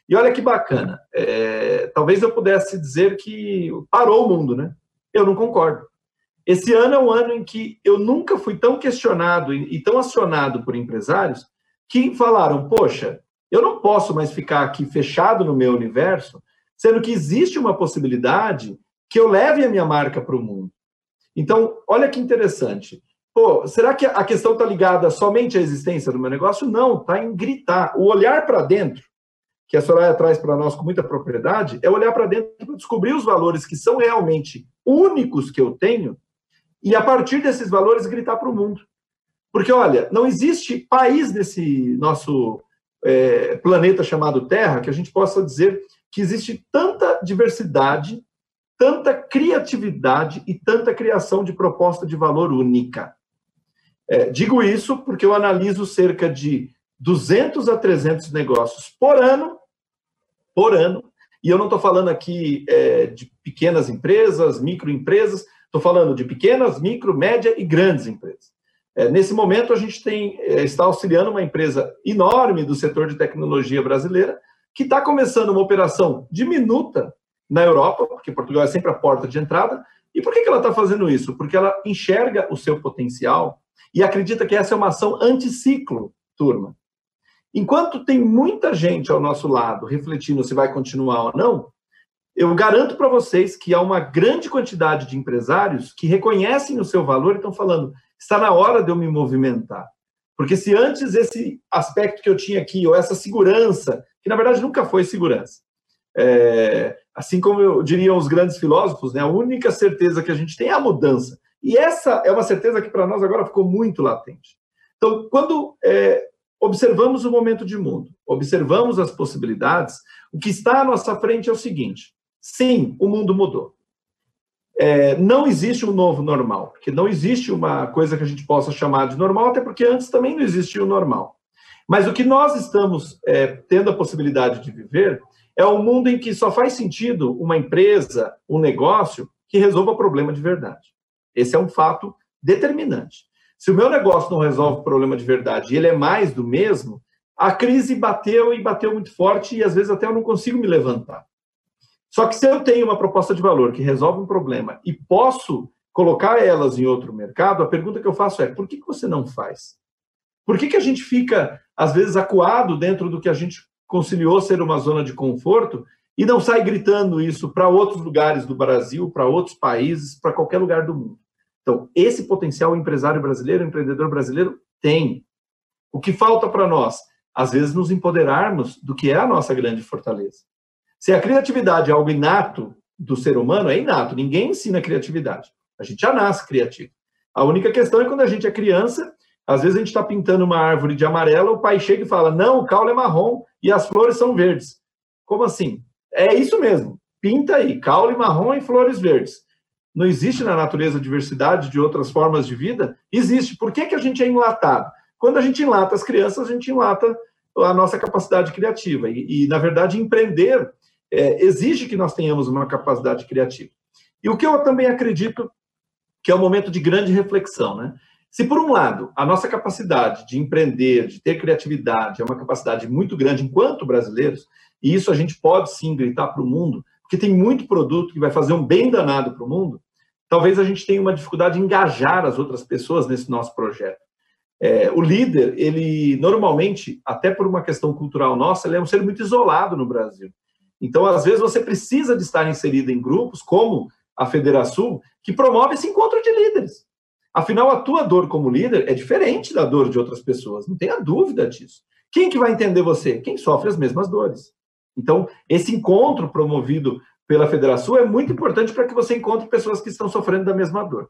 E olha que bacana, é, talvez eu pudesse dizer que parou o mundo, né? Eu não concordo. Esse ano é um ano em que eu nunca fui tão questionado e, tão acionado por empresários que falaram: poxa, eu não posso mais ficar aqui fechado no meu universo, sendo que existe uma possibilidade que eu leve a minha marca para o mundo. Então, olha que interessante. Pô, será que a questão está ligada somente à existência do meu negócio? Não, está em gritar. O olhar para dentro, que a Soraya traz para nós com muita propriedade, é olhar para dentro para descobrir os valores que são realmente únicos que eu tenho e, a partir desses valores, gritar para o mundo. Porque, olha, não existe país nesse nosso é, planeta chamado Terra que a gente possa dizer que existe tanta diversidade, tanta criatividade e tanta criação de proposta de valor única. É, digo isso porque eu analiso cerca de 200 a 300 negócios por ano, por ano, e eu não estou falando aqui é, de pequenas empresas, microempresas, estou falando de pequenas, micro, média e grandes empresas. É, nesse momento, a gente tem, é, está auxiliando uma empresa enorme do setor de tecnologia brasileira, que está começando uma operação diminuta na Europa, porque Portugal é sempre a porta de entrada. E por que, que ela está fazendo isso? Porque ela enxerga o seu potencial e acredita que essa é uma ação anticiclo, turma. Enquanto tem muita gente ao nosso lado refletindo se vai continuar ou não, eu garanto para vocês que há uma grande quantidade de empresários que reconhecem o seu valor e estão falando: está na hora de eu me movimentar. Porque se antes esse aspecto que eu tinha aqui, ou essa segurança, que na verdade nunca foi segurança, é, assim como eu, diriam os grandes filósofos, né, a única certeza que a gente tem é a mudança. E essa é uma certeza que para nós agora ficou muito latente. Então, quando é, observamos o momento de mundo, observamos as possibilidades, o que está à nossa frente é o seguinte: Sim, o mundo mudou. É, não existe um novo normal, porque não existe uma coisa que a gente possa chamar de normal, até porque antes também não existia o normal. Mas o que nós estamos é, tendo a possibilidade de viver é um mundo em que só faz sentido uma empresa, um negócio, que resolva problema de verdade. Esse é um fato determinante. Se o meu negócio não resolve problema de verdade e ele é mais do mesmo, a crise bateu e bateu muito forte e às vezes até eu não consigo me levantar. Só que se eu tenho uma proposta de valor que resolve um problema e posso colocar elas em outro mercado, a pergunta que eu faço é: por que, você não faz? Por que, que a gente fica, às vezes, acuado dentro do que a gente conciliou ser uma zona de conforto e não sai gritando isso para outros lugares do Brasil, para outros países, para qualquer lugar do mundo? Então, esse potencial empresário brasileiro, empreendedor brasileiro tem. O que falta para nós? Às vezes, nos empoderarmos do que é a nossa grande fortaleza. Se a criatividade é algo inato do ser humano, é inato, ninguém ensina criatividade. A gente já nasce criativo. A única questão é quando a gente é criança, às vezes a gente está pintando uma árvore de amarela, o pai chega e fala: Não, o caule é marrom e as flores são verdes. Como assim? É isso mesmo. Pinta aí, caule marrom e flores verdes. Não existe na natureza diversidade de outras formas de vida? Existe. Por que, que a gente é enlatado? Quando a gente enlata as crianças, a gente enlata a nossa capacidade criativa. E, e na verdade, empreender é, exige que nós tenhamos uma capacidade criativa. E o que eu também acredito que é um momento de grande reflexão, né? Se por um lado a nossa capacidade de empreender, de ter criatividade é uma capacidade muito grande enquanto brasileiros, e isso a gente pode sim gritar para o mundo, porque tem muito produto que vai fazer um bem danado para o mundo, talvez a gente tenha uma dificuldade de engajar as outras pessoas nesse nosso projeto. É, o líder, ele normalmente, até por uma questão cultural nossa, ele é um ser muito isolado no Brasil. Então, às vezes, você precisa de estar inserido em grupos, como a Federação, que promove esse encontro de líderes. Afinal, a tua dor como líder é diferente da dor de outras pessoas, não tenha dúvida disso. Quem que vai entender você? Quem sofre as mesmas dores. Então, esse encontro promovido pela Federação é muito importante para que você encontre pessoas que estão sofrendo da mesma dor.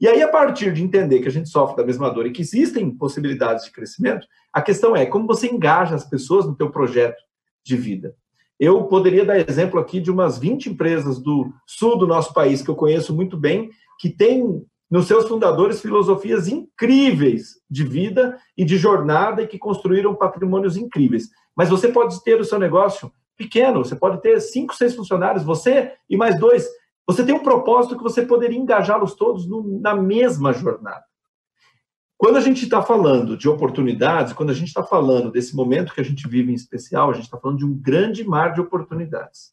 E aí, a partir de entender que a gente sofre da mesma dor e que existem possibilidades de crescimento, a questão é como você engaja as pessoas no teu projeto de vida. Eu poderia dar exemplo aqui de umas 20 empresas do sul do nosso país, que eu conheço muito bem, que têm nos seus fundadores filosofias incríveis de vida e de jornada e que construíram patrimônios incríveis. Mas você pode ter o seu negócio pequeno, você pode ter cinco, seis funcionários, você e mais dois. Você tem um propósito que você poderia engajá-los todos no, na mesma jornada. Quando a gente está falando de oportunidades, quando a gente está falando desse momento que a gente vive em especial, a gente está falando de um grande mar de oportunidades.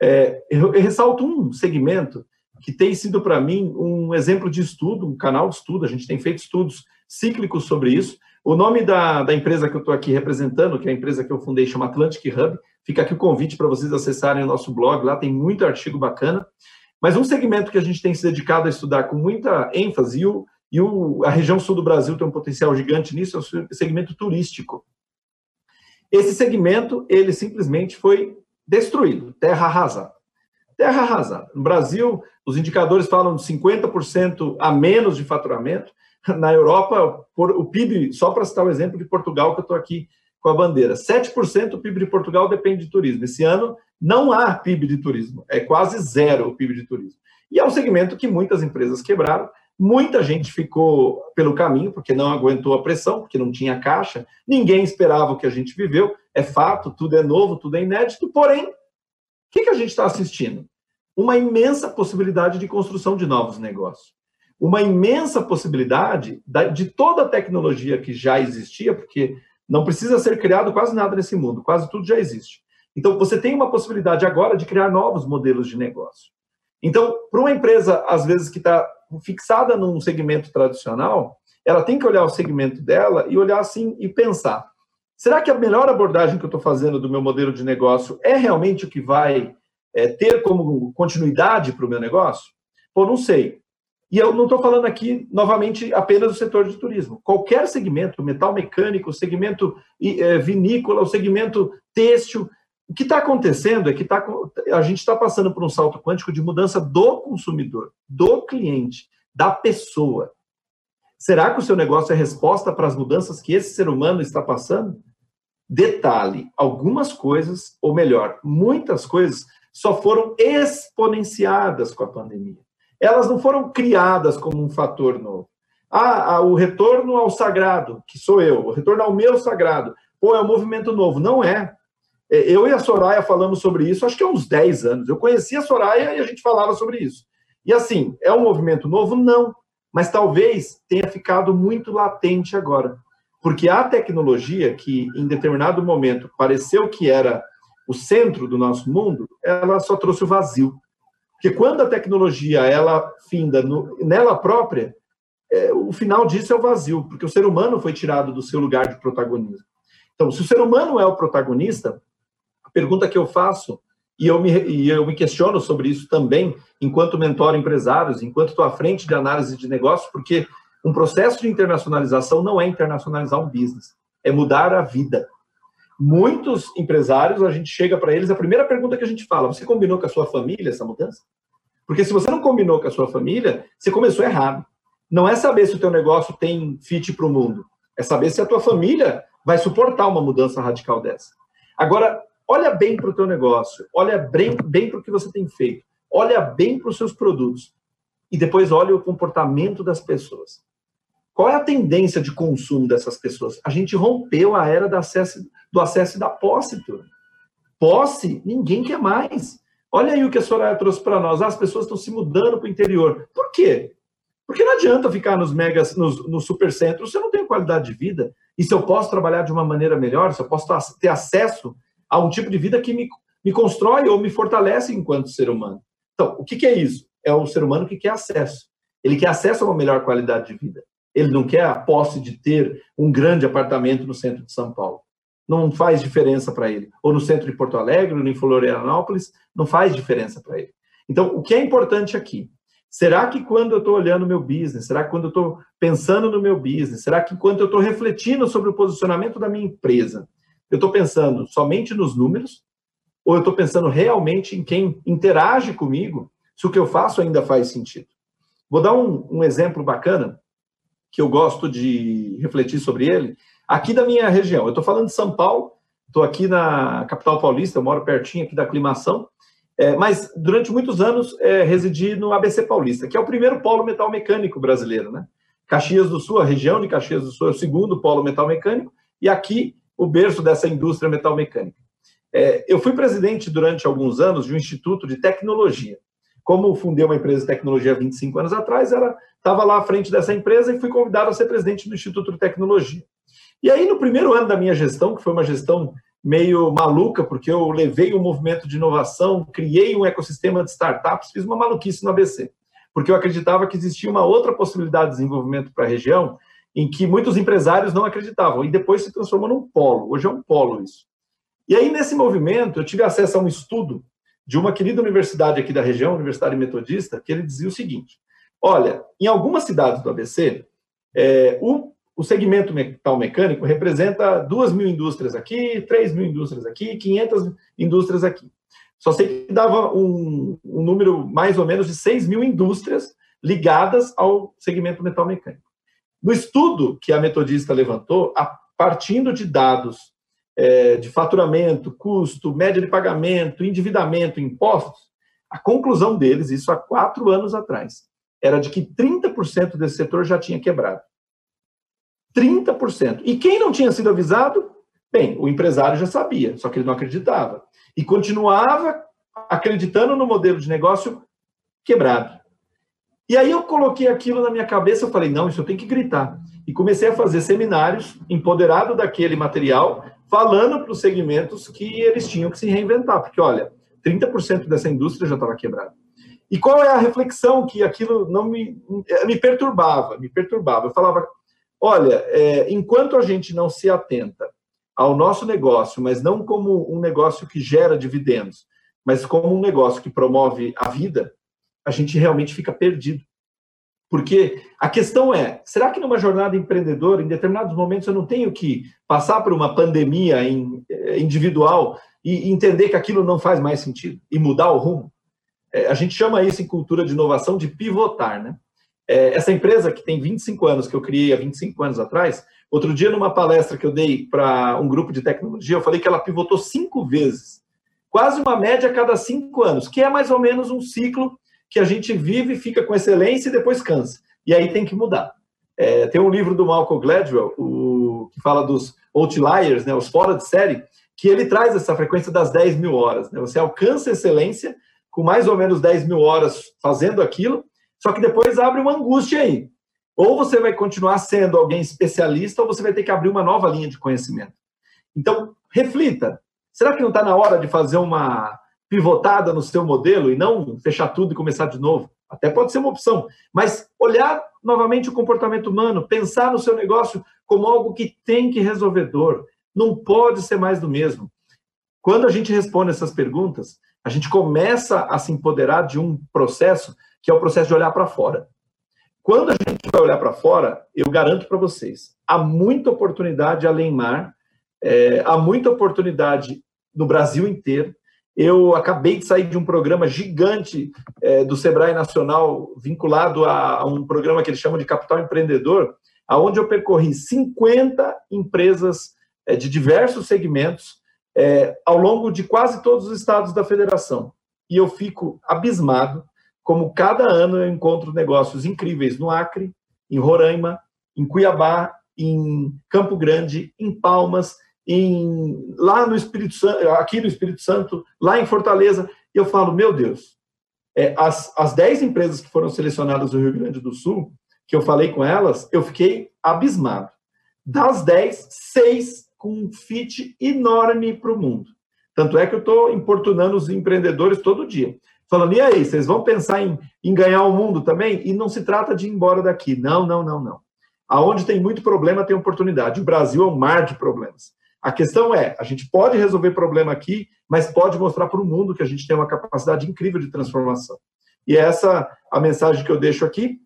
É, eu, eu ressalto um segmento que tem sido para mim um exemplo de estudo, um canal de estudo, a gente tem feito estudos cíclicos sobre isso. O nome da, da empresa que eu estou aqui representando, que é a empresa que eu fundei, chama Atlantic Hub, fica aqui o convite para vocês acessarem o nosso blog, lá tem muito artigo bacana. Mas um segmento que a gente tem se dedicado a estudar com muita ênfase, e o, e o, a região sul do Brasil tem um potencial gigante nisso, é o segmento turístico. Esse segmento, ele simplesmente foi destruído, terra arrasada. Terra arrasada. No Brasil, os indicadores falam de 50% a menos de faturamento. Na Europa, o PIB, só para citar o exemplo de Portugal, que eu estou aqui com a bandeira, 7% do PIB de Portugal depende de turismo. Esse ano não há PIB de turismo, é quase zero o PIB de turismo. E é um segmento que muitas empresas quebraram, Muita gente ficou pelo caminho porque não aguentou a pressão, porque não tinha caixa. Ninguém esperava o que a gente viveu. É fato, tudo é novo, tudo é inédito. Porém, o que, que a gente está assistindo? Uma imensa possibilidade de construção de novos negócios. Uma imensa possibilidade de toda a tecnologia que já existia, porque não precisa ser criado quase nada nesse mundo, quase tudo já existe. Então, você tem uma possibilidade agora de criar novos modelos de negócio. Então, para uma empresa, às vezes, que está fixada num segmento tradicional, ela tem que olhar o segmento dela e olhar assim e pensar: será que a melhor abordagem que eu estou fazendo do meu modelo de negócio é realmente o que vai é, ter como continuidade para o meu negócio? Pô, não sei. E eu não estou falando aqui, novamente, apenas do setor de turismo. Qualquer segmento, metal mecânico, segmento é, vinícola, o segmento têxtil, o que está acontecendo é que tá, a gente está passando por um salto quântico de mudança do consumidor, do cliente, da pessoa. Será que o seu negócio é resposta para as mudanças que esse ser humano está passando? Detalhe: algumas coisas, ou melhor, muitas coisas, só foram exponenciadas com a pandemia. Elas não foram criadas como um fator novo. Ah, ah, o retorno ao sagrado, que sou eu, o retorno ao meu sagrado. Pô, é um movimento novo. Não é. é. Eu e a Soraya falamos sobre isso, acho que há uns 10 anos. Eu conheci a Soraya e a gente falava sobre isso. E assim, é um movimento novo? Não. Mas talvez tenha ficado muito latente agora. Porque a tecnologia, que em determinado momento pareceu que era o centro do nosso mundo, ela só trouxe o vazio. Porque quando a tecnologia ela finda no, nela própria, é, o final disso é o vazio, porque o ser humano foi tirado do seu lugar de protagonismo. Então, se o ser humano é o protagonista, a pergunta que eu faço, e eu me, e eu me questiono sobre isso também, enquanto mentor empresários, enquanto estou à frente de análise de negócios, porque um processo de internacionalização não é internacionalizar um business, é mudar a vida. Muitos empresários, a gente chega para eles, a primeira pergunta que a gente fala, você combinou com a sua família essa mudança? Porque se você não combinou com a sua família, você começou errado não é saber se o teu negócio tem fit para o mundo, é saber se a tua família vai suportar uma mudança radical dessa. Agora, olha bem para o teu negócio, olha bem, bem para o que você tem feito, olha bem para os seus produtos e depois olha o comportamento das pessoas. Qual é a tendência de consumo dessas pessoas? A gente rompeu a era do acesso, do acesso e da posse. Tudo. Posse, ninguém quer mais. Olha aí o que a Soraya trouxe para nós. Ah, as pessoas estão se mudando para o interior. Por quê? Porque não adianta ficar nos megas, nos, nos supercentros, se eu não tenho qualidade de vida. E se eu posso trabalhar de uma maneira melhor, se eu posso ter acesso a um tipo de vida que me, me constrói ou me fortalece enquanto ser humano. Então, o que, que é isso? É o ser humano que quer acesso. Ele quer acesso a uma melhor qualidade de vida. Ele não quer a posse de ter um grande apartamento no centro de São Paulo. Não faz diferença para ele. Ou no centro de Porto Alegre, ou em Florianópolis, não faz diferença para ele. Então, o que é importante aqui? Será que quando eu estou olhando o meu business, será que quando eu estou pensando no meu business, será que quando eu estou refletindo sobre o posicionamento da minha empresa, eu estou pensando somente nos números? Ou eu estou pensando realmente em quem interage comigo, se o que eu faço ainda faz sentido? Vou dar um, um exemplo bacana, que eu gosto de refletir sobre ele, aqui da minha região. Eu estou falando de São Paulo, estou aqui na capital paulista, eu moro pertinho aqui da aclimação, é, mas durante muitos anos é, residi no ABC Paulista, que é o primeiro polo metal mecânico brasileiro, né? Caxias do Sul, a região de Caxias do Sul é o segundo polo metal mecânico, e aqui o berço dessa indústria metal mecânica. É, eu fui presidente durante alguns anos de um instituto de tecnologia. Como fundei uma empresa de tecnologia há 25 anos atrás, estava lá à frente dessa empresa e fui convidado a ser presidente do Instituto de Tecnologia. E aí, no primeiro ano da minha gestão, que foi uma gestão meio maluca, porque eu levei um movimento de inovação, criei um ecossistema de startups, fiz uma maluquice no ABC, porque eu acreditava que existia uma outra possibilidade de desenvolvimento para a região, em que muitos empresários não acreditavam, e depois se transformou num polo. Hoje é um polo isso. E aí, nesse movimento, eu tive acesso a um estudo de uma querida universidade aqui da região, Universidade Metodista, que ele dizia o seguinte: olha, em algumas cidades do ABC, é, o o segmento metal mecânico representa 2 mil indústrias aqui, 3 mil indústrias aqui, 500 indústrias aqui. Só sei que dava um, um número mais ou menos de 6 mil indústrias ligadas ao segmento metal mecânico. No estudo que a metodista levantou, a, partindo de dados é, de faturamento, custo, média de pagamento, endividamento, impostos, a conclusão deles, isso há quatro anos atrás, era de que 30% desse setor já tinha quebrado. 30%. E quem não tinha sido avisado? Bem, o empresário já sabia, só que ele não acreditava. E continuava acreditando no modelo de negócio quebrado. E aí eu coloquei aquilo na minha cabeça, eu falei, não, isso eu tenho que gritar. E comecei a fazer seminários, empoderado daquele material, falando para os segmentos que eles tinham que se reinventar, porque olha, 30% dessa indústria já estava quebrada. E qual é a reflexão que aquilo não me, me perturbava? Me perturbava. Eu falava, Olha, é, enquanto a gente não se atenta ao nosso negócio, mas não como um negócio que gera dividendos, mas como um negócio que promove a vida, a gente realmente fica perdido. Porque a questão é: será que numa jornada empreendedora, em determinados momentos, eu não tenho que passar por uma pandemia é, individual e entender que aquilo não faz mais sentido e mudar o rumo? É, a gente chama isso em cultura de inovação de pivotar, né? É, essa empresa que tem 25 anos, que eu criei há 25 anos atrás, outro dia numa palestra que eu dei para um grupo de tecnologia, eu falei que ela pivotou cinco vezes quase uma média a cada cinco anos, que é mais ou menos um ciclo que a gente vive, fica com excelência e depois cansa. E aí tem que mudar. É, tem um livro do Malcolm Gladwell, o, que fala dos outliers, né, os fora de série, que ele traz essa frequência das 10 mil horas. Né? Você alcança excelência com mais ou menos 10 mil horas fazendo aquilo, só que depois abre uma angústia aí. Ou você vai continuar sendo alguém especialista, ou você vai ter que abrir uma nova linha de conhecimento. Então, reflita. Será que não está na hora de fazer uma pivotada no seu modelo e não fechar tudo e começar de novo? Até pode ser uma opção, mas olhar novamente o comportamento humano, pensar no seu negócio como algo que tem que resolver dor, não pode ser mais do mesmo. Quando a gente responde essas perguntas, a gente começa a se empoderar de um processo que é o processo de olhar para fora. Quando a gente vai olhar para fora, eu garanto para vocês, há muita oportunidade além mar, é, há muita oportunidade no Brasil inteiro. Eu acabei de sair de um programa gigante é, do Sebrae Nacional, vinculado a, a, um programa que eles chamam de Capital Empreendedor, aonde eu percorri 50 empresas é, de diversos segmentos é, ao longo de quase todos os estados da federação. E eu fico abismado como cada ano eu encontro negócios incríveis no Acre, em Roraima, em Cuiabá, em Campo Grande, em Palmas, em, lá no Espírito Santo, aqui no Espírito Santo, lá em Fortaleza, e eu falo, meu Deus, é, as, as 10 empresas que foram selecionadas do Rio Grande do Sul, que eu falei com elas, eu fiquei abismado. Das 10, 6 com um fit enorme para o mundo. Tanto é que eu estou importunando os empreendedores todo dia. Falando, e aí, vocês vão pensar em, em ganhar o mundo também? E não se trata de ir embora daqui. Não, não, não, não. Aonde tem muito problema, tem oportunidade. O Brasil é um mar de problemas. A questão é, a gente pode resolver problema aqui, mas pode mostrar para o mundo que a gente tem uma capacidade incrível de transformação. E é essa a mensagem que eu deixo aqui,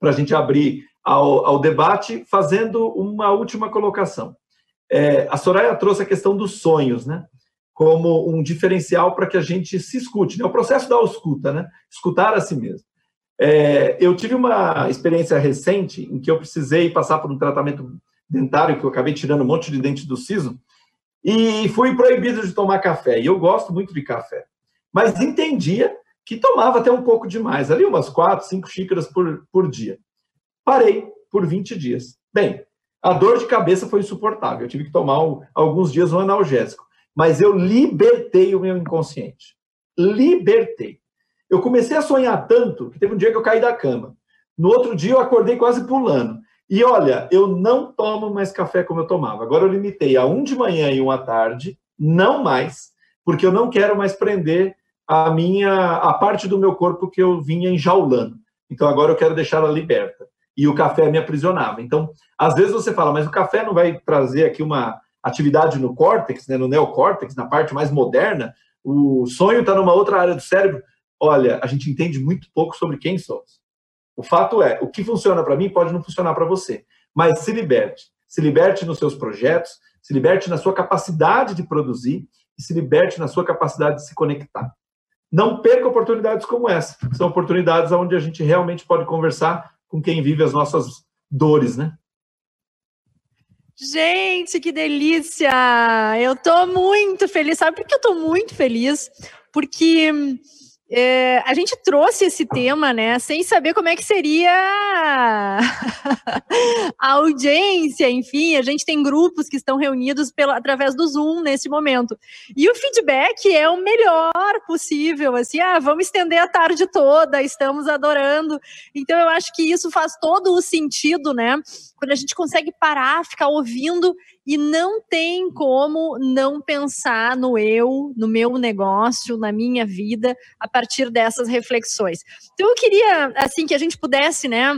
para a gente abrir ao, ao debate, fazendo uma última colocação. É, a Soraya trouxe a questão dos sonhos, né? Como um diferencial para que a gente se escute, né? O processo da escuta, né? Escutar a si mesmo. É, eu tive uma experiência recente em que eu precisei passar por um tratamento dentário, que eu acabei tirando um monte de dente do siso, e fui proibido de tomar café. E eu gosto muito de café. Mas entendia que tomava até um pouco demais, ali umas quatro, cinco xícaras por, por dia. Parei por 20 dias. Bem, a dor de cabeça foi insuportável. Eu tive que tomar um, alguns dias um analgésico. Mas eu libertei o meu inconsciente. Libertei. Eu comecei a sonhar tanto que teve um dia que eu caí da cama. No outro dia eu acordei quase pulando. E olha, eu não tomo mais café como eu tomava. Agora eu limitei a um de manhã e um à tarde, não mais, porque eu não quero mais prender a minha a parte do meu corpo que eu vinha enjaulando. Então agora eu quero deixar ela liberta e o café me aprisionava. Então, às vezes você fala, mas o café não vai trazer aqui uma atividade no córtex, né, no neocórtex, na parte mais moderna, o sonho está numa outra área do cérebro. Olha, a gente entende muito pouco sobre quem somos. O fato é, o que funciona para mim pode não funcionar para você, mas se liberte. Se liberte nos seus projetos, se liberte na sua capacidade de produzir e se liberte na sua capacidade de se conectar. Não perca oportunidades como essa. São oportunidades onde a gente realmente pode conversar com quem vive as nossas dores, né? Gente, que delícia! Eu tô muito feliz. Sabe por que eu tô muito feliz? Porque é, a gente trouxe esse tema, né, sem saber como é que seria a audiência, enfim, a gente tem grupos que estão reunidos pela, através do Zoom nesse momento. E o feedback é o melhor possível, assim, ah, vamos estender a tarde toda, estamos adorando. Então eu acho que isso faz todo o sentido, né? Quando a gente consegue parar, ficar ouvindo e não tem como não pensar no eu, no meu negócio, na minha vida, a partir dessas reflexões. Então eu queria, assim, que a gente pudesse, né,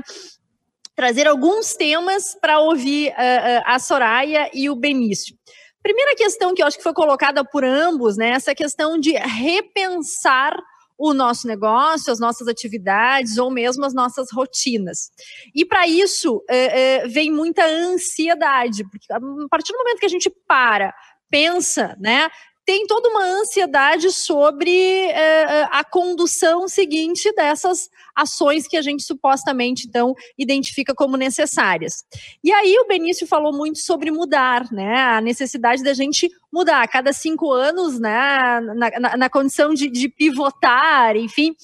trazer alguns temas para ouvir uh, a Soraya e o Benício. Primeira questão que eu acho que foi colocada por ambos, né, essa questão de repensar o nosso negócio, as nossas atividades ou mesmo as nossas rotinas. E para isso é, é, vem muita ansiedade, porque a partir do momento que a gente para, pensa, né? Tem toda uma ansiedade sobre é, a condução seguinte dessas ações que a gente supostamente então identifica como necessárias. E aí o Benício falou muito sobre mudar, né? A necessidade da gente mudar a cada cinco anos, né? Na, na, na condição de, de pivotar, enfim.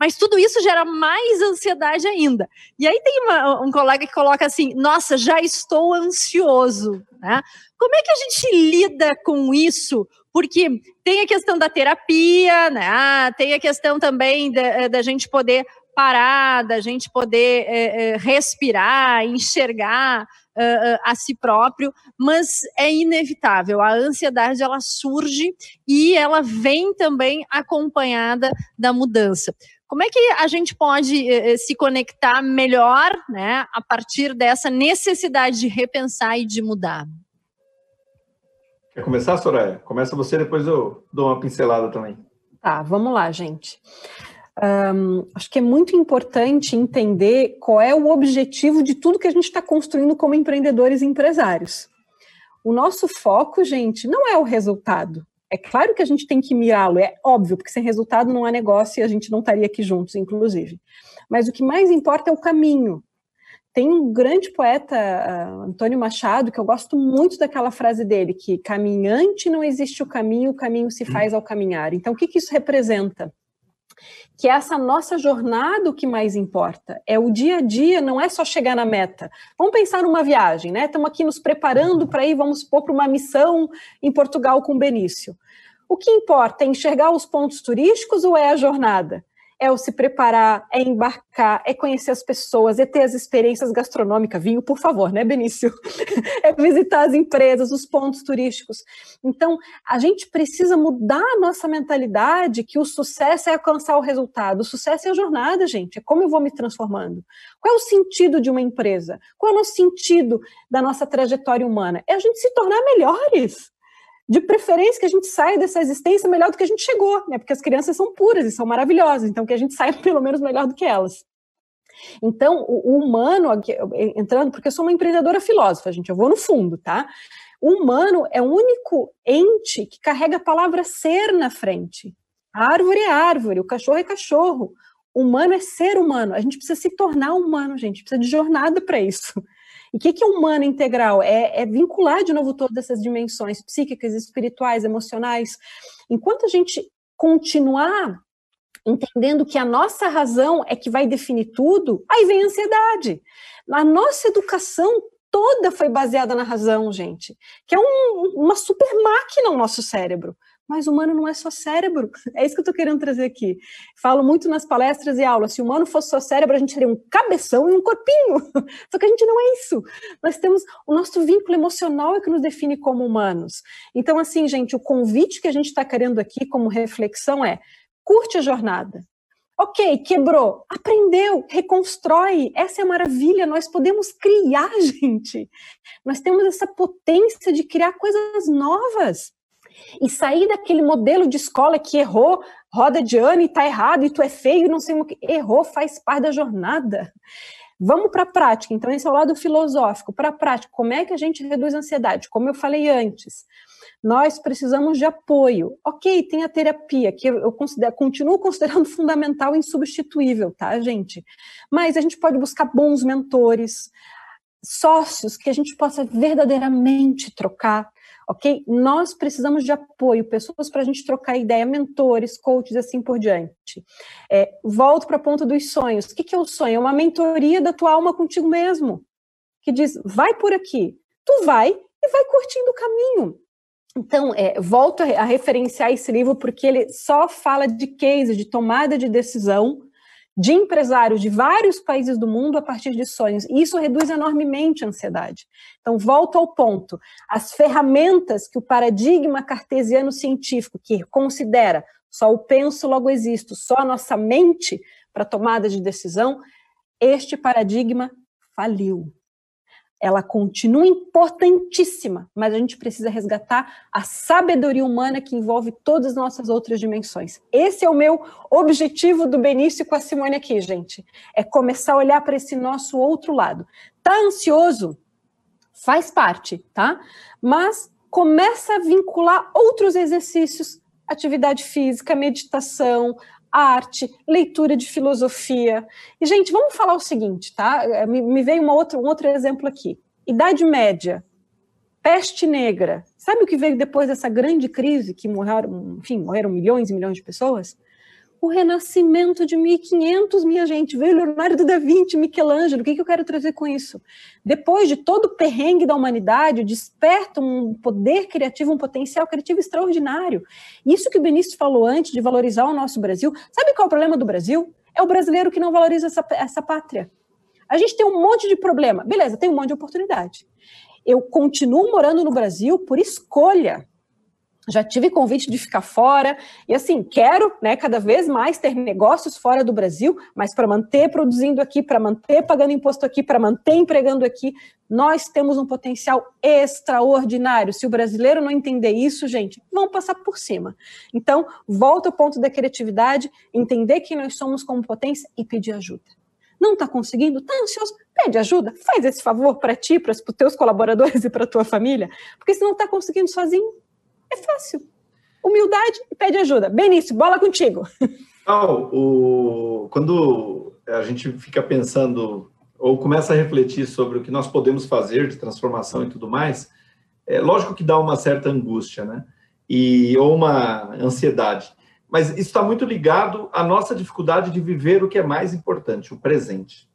Mas tudo isso gera mais ansiedade ainda. E aí tem uma, um colega que coloca assim: nossa, já estou ansioso. Né? Como é que a gente lida com isso? Porque tem a questão da terapia, né? Ah, tem a questão também da, eh, da gente poder parar, da gente poder é, é, respirar, enxergar uh, a si próprio, mas é inevitável. A ansiedade ela surge e ela vem também acompanhada da mudança. Como é que a gente pode eh, se conectar melhor, né, a partir dessa necessidade de repensar e de mudar? Quer começar, Soraya? Começa você, depois eu dou uma pincelada também. Tá, vamos lá, gente. Um, acho que é muito importante entender qual é o objetivo de tudo que a gente está construindo como empreendedores e empresários. O nosso foco, gente, não é o resultado. É claro que a gente tem que mirá-lo, é óbvio, porque sem resultado não há negócio e a gente não estaria aqui juntos, inclusive. Mas o que mais importa é o caminho. Tem um grande poeta, uh, Antônio Machado, que eu gosto muito daquela frase dele, que caminhante não existe o caminho, o caminho se faz ao caminhar. Então, o que, que isso representa? que essa nossa jornada o que mais importa. É o dia a dia, não é só chegar na meta. Vamos pensar numa viagem, né? Estamos aqui nos preparando para ir, vamos supor, para uma missão em Portugal com Benício. O que importa é enxergar os pontos turísticos ou é a jornada? É o se preparar, é embarcar, é conhecer as pessoas, é ter as experiências gastronômicas, vinho, por favor, né, Benício? é visitar as empresas, os pontos turísticos. Então, a gente precisa mudar a nossa mentalidade que o sucesso é alcançar o resultado. O sucesso é a jornada, gente, é como eu vou me transformando. Qual é o sentido de uma empresa? Qual é o sentido da nossa trajetória humana? É a gente se tornar melhores de preferência que a gente saia dessa existência melhor do que a gente chegou, né? Porque as crianças são puras e são maravilhosas, então que a gente saia pelo menos melhor do que elas. Então, o, humano, entrando, porque eu sou uma empreendedora filósofa, gente, eu vou no fundo, tá? O humano é o único ente que carrega a palavra ser na frente. A árvore é árvore, o cachorro é cachorro. O humano é ser humano. A gente precisa se tornar humano, gente. Precisa de jornada para isso. E o que, que é humano integral? É, é vincular de novo todas essas dimensões psíquicas, espirituais, emocionais. Enquanto a gente continuar entendendo que a nossa razão é que vai definir tudo, aí vem a ansiedade. A nossa educação toda foi baseada na razão, gente, que é um, uma super máquina o nosso cérebro. Mas o humano não é só cérebro. É isso que eu estou querendo trazer aqui. Falo muito nas palestras e aulas. Se o humano fosse só cérebro, a gente teria um cabeção e um corpinho. Só que a gente não é isso. Nós temos o nosso vínculo emocional é que nos define como humanos. Então, assim, gente, o convite que a gente está querendo aqui como reflexão é curte a jornada. Ok, quebrou, aprendeu, reconstrói. Essa é a maravilha. Nós podemos criar, gente. Nós temos essa potência de criar coisas novas e sair daquele modelo de escola que errou, roda de ano e tá errado, e tu é feio, não sei o que. Errou, faz parte da jornada. Vamos para a prática. Então, esse é o lado filosófico. Para a prática, como é que a gente reduz a ansiedade? Como eu falei antes, nós precisamos de apoio. Ok, tem a terapia, que eu considero, continuo considerando fundamental e insubstituível, tá, gente? Mas a gente pode buscar bons mentores, sócios que a gente possa verdadeiramente trocar ok? Nós precisamos de apoio, pessoas para a gente trocar ideia, mentores, coaches, assim por diante. É, volto para a ponta dos sonhos. O que, que é o sonho? É uma mentoria da tua alma contigo mesmo, que diz, vai por aqui. Tu vai e vai curtindo o caminho. Então, é, volto a, referenciar esse livro porque ele só fala de case, de tomada de decisão, de empresários de vários países do mundo a partir de sonhos. E isso reduz enormemente a ansiedade. Então, volto ao ponto. As ferramentas que o paradigma cartesiano científico, que considera só o penso, logo existo, só a nossa mente para tomada de decisão, este paradigma faliu ela continua importantíssima, mas a gente precisa resgatar a sabedoria humana que envolve todas as nossas outras dimensões. Esse é o meu objetivo do Benício com a Simone aqui, gente. É começar a olhar para esse nosso outro lado. Tá ansioso? Faz parte, tá? Mas começa a vincular outros exercícios, atividade física, meditação, arte, leitura de filosofia. E, gente, vamos falar o seguinte, tá? É, me, me veio uma outra, um outro exemplo aqui. Idade Média, peste negra. Sabe o que veio depois dessa grande crise que morreram, enfim, morreram milhões e milhões de pessoas? O renascimento de 1500, minha gente, veio Leonardo da Vinci, Michelangelo, o que, que eu quero trazer com isso? Depois de todo o perrengue da humanidade, desperta um poder criativo, um potencial criativo extraordinário. Isso que o Benício falou antes, de valorizar o nosso Brasil, sabe qual é o problema do Brasil? É o brasileiro que não valoriza essa, essa pátria. A gente tem um monte de problema, beleza, tem um monte de oportunidade. Eu continuo morando no Brasil por escolha, já tive convite de ficar fora e assim quero, né, cada vez mais ter negócios fora do Brasil, mas para manter produzindo aqui, para manter pagando imposto aqui, para manter empregando aqui, nós temos um potencial extraordinário. Se o brasileiro não entender isso, gente, vão passar por cima. Então, volta ao ponto da criatividade, entender que nós somos como potência e pedir ajuda. Não está conseguindo? Está ansioso? Pede ajuda. Faz esse favor para ti, para os teus colaboradores e para tua família, porque se não está conseguindo sozinho, é fácil. Humildade e pede ajuda. Benício, bola contigo. O, quando a gente fica pensando ou começa a refletir sobre o que nós podemos fazer de transformação e tudo mais, é lógico que dá uma certa angústia, né? E, ou uma ansiedade. Mas isso está muito ligado à nossa dificuldade de viver o que é mais importante, o presente.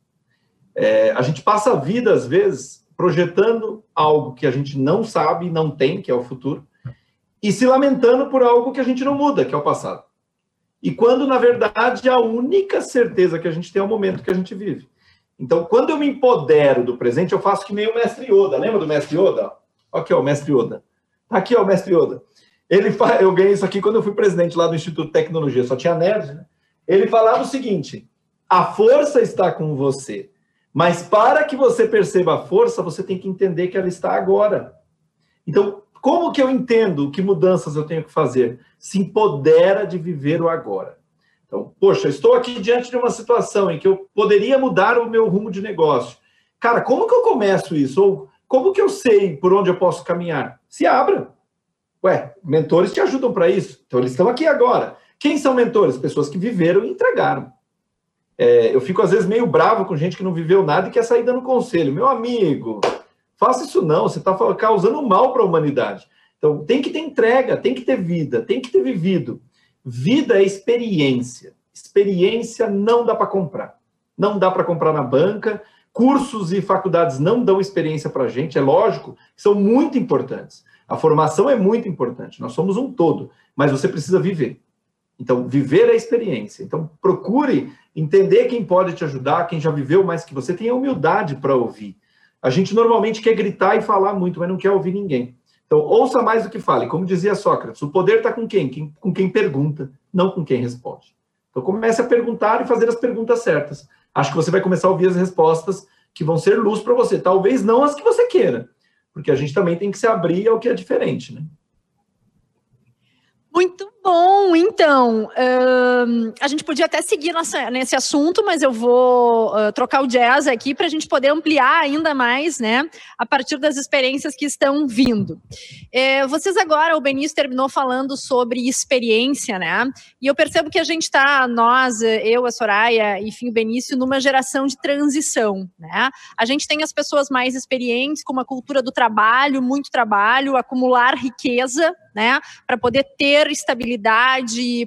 É, a gente passa a vida, às vezes, projetando algo que a gente não sabe, não tem, que é o futuro, e se lamentando por algo que a gente não muda, que é o passado. E quando, na verdade, a única certeza que a gente tem é o momento que a gente vive. Então, quando eu me empodero do presente, eu faço que meio o mestre Yoda. Lembra do mestre Yoda? Aqui, ó, o mestre Yoda. Tá aqui, ó, o mestre Yoda. Ele fa... Eu ganhei isso aqui quando eu fui presidente lá do Instituto de Tecnologia, só tinha nerd, né? Ele falava o seguinte: a força está com você, mas para que você perceba a força, você tem que entender que ela está agora. Então, como que eu entendo que mudanças eu tenho que fazer? Se empodera de viver o agora. Então, poxa, estou aqui diante de uma situação em que eu poderia mudar o meu rumo de negócio. Cara, como que eu começo isso? Ou como que eu sei por onde eu posso caminhar? Se abra. Ué, mentores te ajudam para isso. Então, eles estão aqui agora. Quem são mentores? Pessoas que viveram e entregaram. É, eu fico, às vezes, meio bravo com gente que não viveu nada e quer sair dando conselho. Meu amigo, Faça isso não, você está causando mal para a humanidade. Então, tem que ter entrega, tem que ter vida, tem que ter vivido. Vida é experiência. Experiência não dá para comprar. Não dá para comprar na banca. Cursos e faculdades não dão experiência para a gente, é lógico, são muito importantes. A formação é muito importante, nós somos um todo, mas você precisa viver. Então, viver é experiência. Então, procure entender quem pode te ajudar, quem já viveu mais que você, tenha humildade para ouvir. A gente normalmente quer gritar e falar muito, mas não quer ouvir ninguém. Então, ouça mais do que fale. Como dizia Sócrates, o poder está com quem? quem? Com quem pergunta, não com quem responde. Então, comece a perguntar e fazer as perguntas certas. Acho que você vai começar a ouvir as respostas que vão ser luz para você. Talvez não as que você queira, porque a gente também tem que se abrir ao que é diferente, né? Muito bom, então. A gente podia até seguir nessa, nesse assunto, mas eu vou uh, trocar o jazz aqui para a gente poder ampliar ainda mais, né? A partir das experiências que estão vindo. É, vocês agora, o Benício terminou falando sobre experiência, né? E eu percebo que a gente está, nós, eu, a Soraya, enfim, o Benício, numa geração de transição, né? A gente tem as pessoas mais experientes, com uma cultura do trabalho, muito trabalho, acumular riqueza, né? Para poder ter estabilidade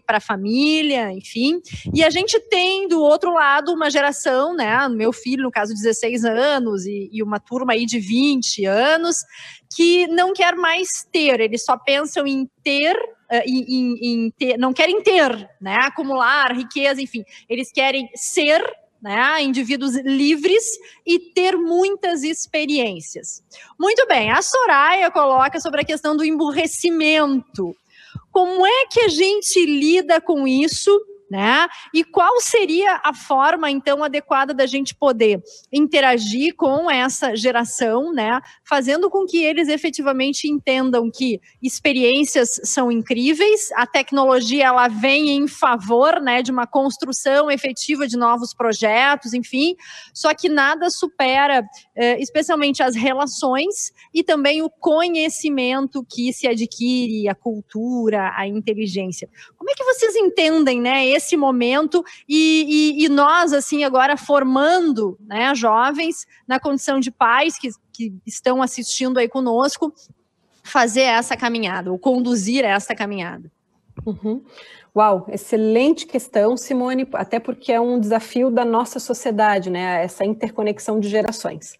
para a família, enfim. E a gente tem do outro lado uma geração, né? Meu filho, no caso, 16 anos, e, e uma turma aí de 20 anos, que não quer mais ter, eles só pensam em ter Uh, em, em, em ter, não querem ter, né, acumular riqueza, enfim, eles querem ser né, indivíduos livres e ter muitas experiências. Muito bem, a Soraya coloca sobre a questão do emburrecimento. Como é que a gente lida com isso né? E qual seria a forma então adequada da gente poder interagir com essa geração, né? Fazendo com que eles efetivamente entendam que experiências são incríveis, a tecnologia ela vem em favor, né, de uma construção efetiva de novos projetos, enfim. Só que nada supera, eh, especialmente as relações e também o conhecimento que se adquire, a cultura, a inteligência. Como é que vocês entendem, né? Esse momento e, e, e nós, assim, agora formando né, jovens na condição de pais que, que estão assistindo aí conosco, fazer essa caminhada, ou conduzir essa caminhada. Uhum. Uau, excelente questão, Simone, até porque é um desafio da nossa sociedade, né? Essa interconexão de gerações.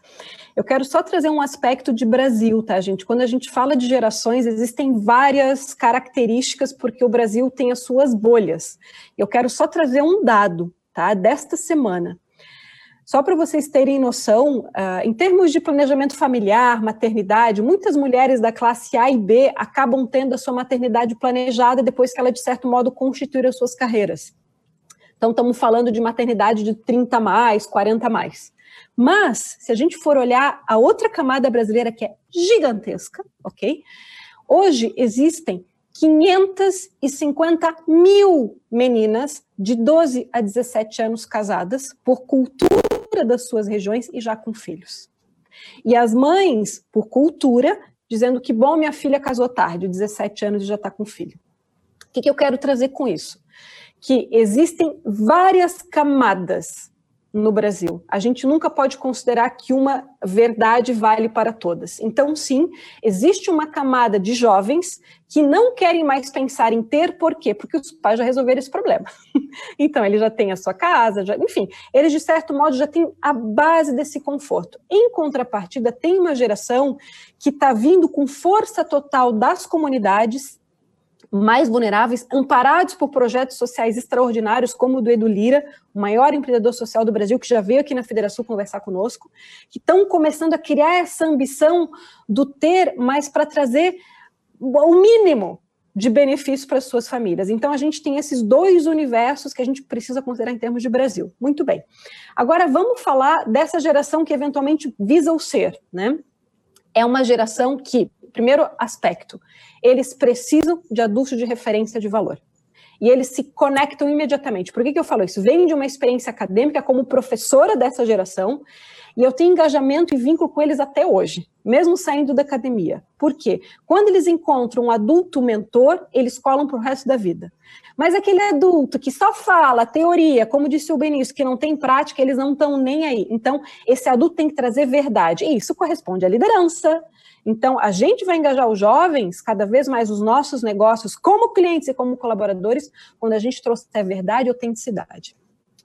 Eu quero só trazer um aspecto de Brasil, tá, gente? Quando a gente fala de gerações, existem várias características, porque o Brasil tem as suas bolhas. Eu quero só trazer um dado, tá? Desta semana. Só para vocês terem noção, uh, em termos de planejamento familiar, maternidade, muitas mulheres da classe A e B acabam tendo a sua maternidade planejada depois que ela, de certo modo, constituir as suas carreiras. Então, estamos falando de maternidade de 30 mais, 40 mais. Mas, se a gente for olhar a outra camada brasileira, que é gigantesca, ok? Hoje existem 550 mil meninas de 12 a 17 anos casadas por cultura das suas regiões e já com filhos. E as mães, por cultura, dizendo que bom, minha filha casou tarde, 17 anos e já está com filho. O que, que eu quero trazer com isso? Que existem várias camadas no Brasil. A gente nunca pode considerar que uma verdade vale para todas. Então, sim, existe uma camada de jovens que não querem mais pensar em ter, por quê? Porque os pais já resolveram esse problema. então, ele já tem a sua casa, já, enfim, eles, de certo modo, já têm a base desse conforto. Em contrapartida, tem uma geração que está vindo com força total das comunidades mais vulneráveis, amparados por projetos sociais extraordinários, como o do Edu Lira, o maior empreendedor social do Brasil, que já veio aqui na Federação conversar conosco, que estão começando a criar essa ambição do ter, mas para trazer o mínimo de benefício para as suas famílias. Então, a gente tem esses dois universos que a gente precisa considerar em termos de Brasil. Muito bem. Agora, vamos falar dessa geração que eventualmente visa o ser, né? É uma geração que, primeiro aspecto, eles precisam de adultos de referência de valor. E eles se conectam imediatamente. Por que, que eu falo isso? Vem de uma experiência acadêmica como professora dessa geração, e eu tenho engajamento e vínculo com eles até hoje, mesmo saindo da academia. Por quê? Quando eles encontram um adulto mentor, eles colam para o resto da vida. Mas aquele adulto que só fala teoria, como disse o Benício, que não tem prática, eles não estão nem aí. Então, esse adulto tem que trazer verdade. E isso corresponde à liderança, então, a gente vai engajar os jovens, cada vez mais os nossos negócios, como clientes e como colaboradores, quando a gente trouxer verdade e autenticidade.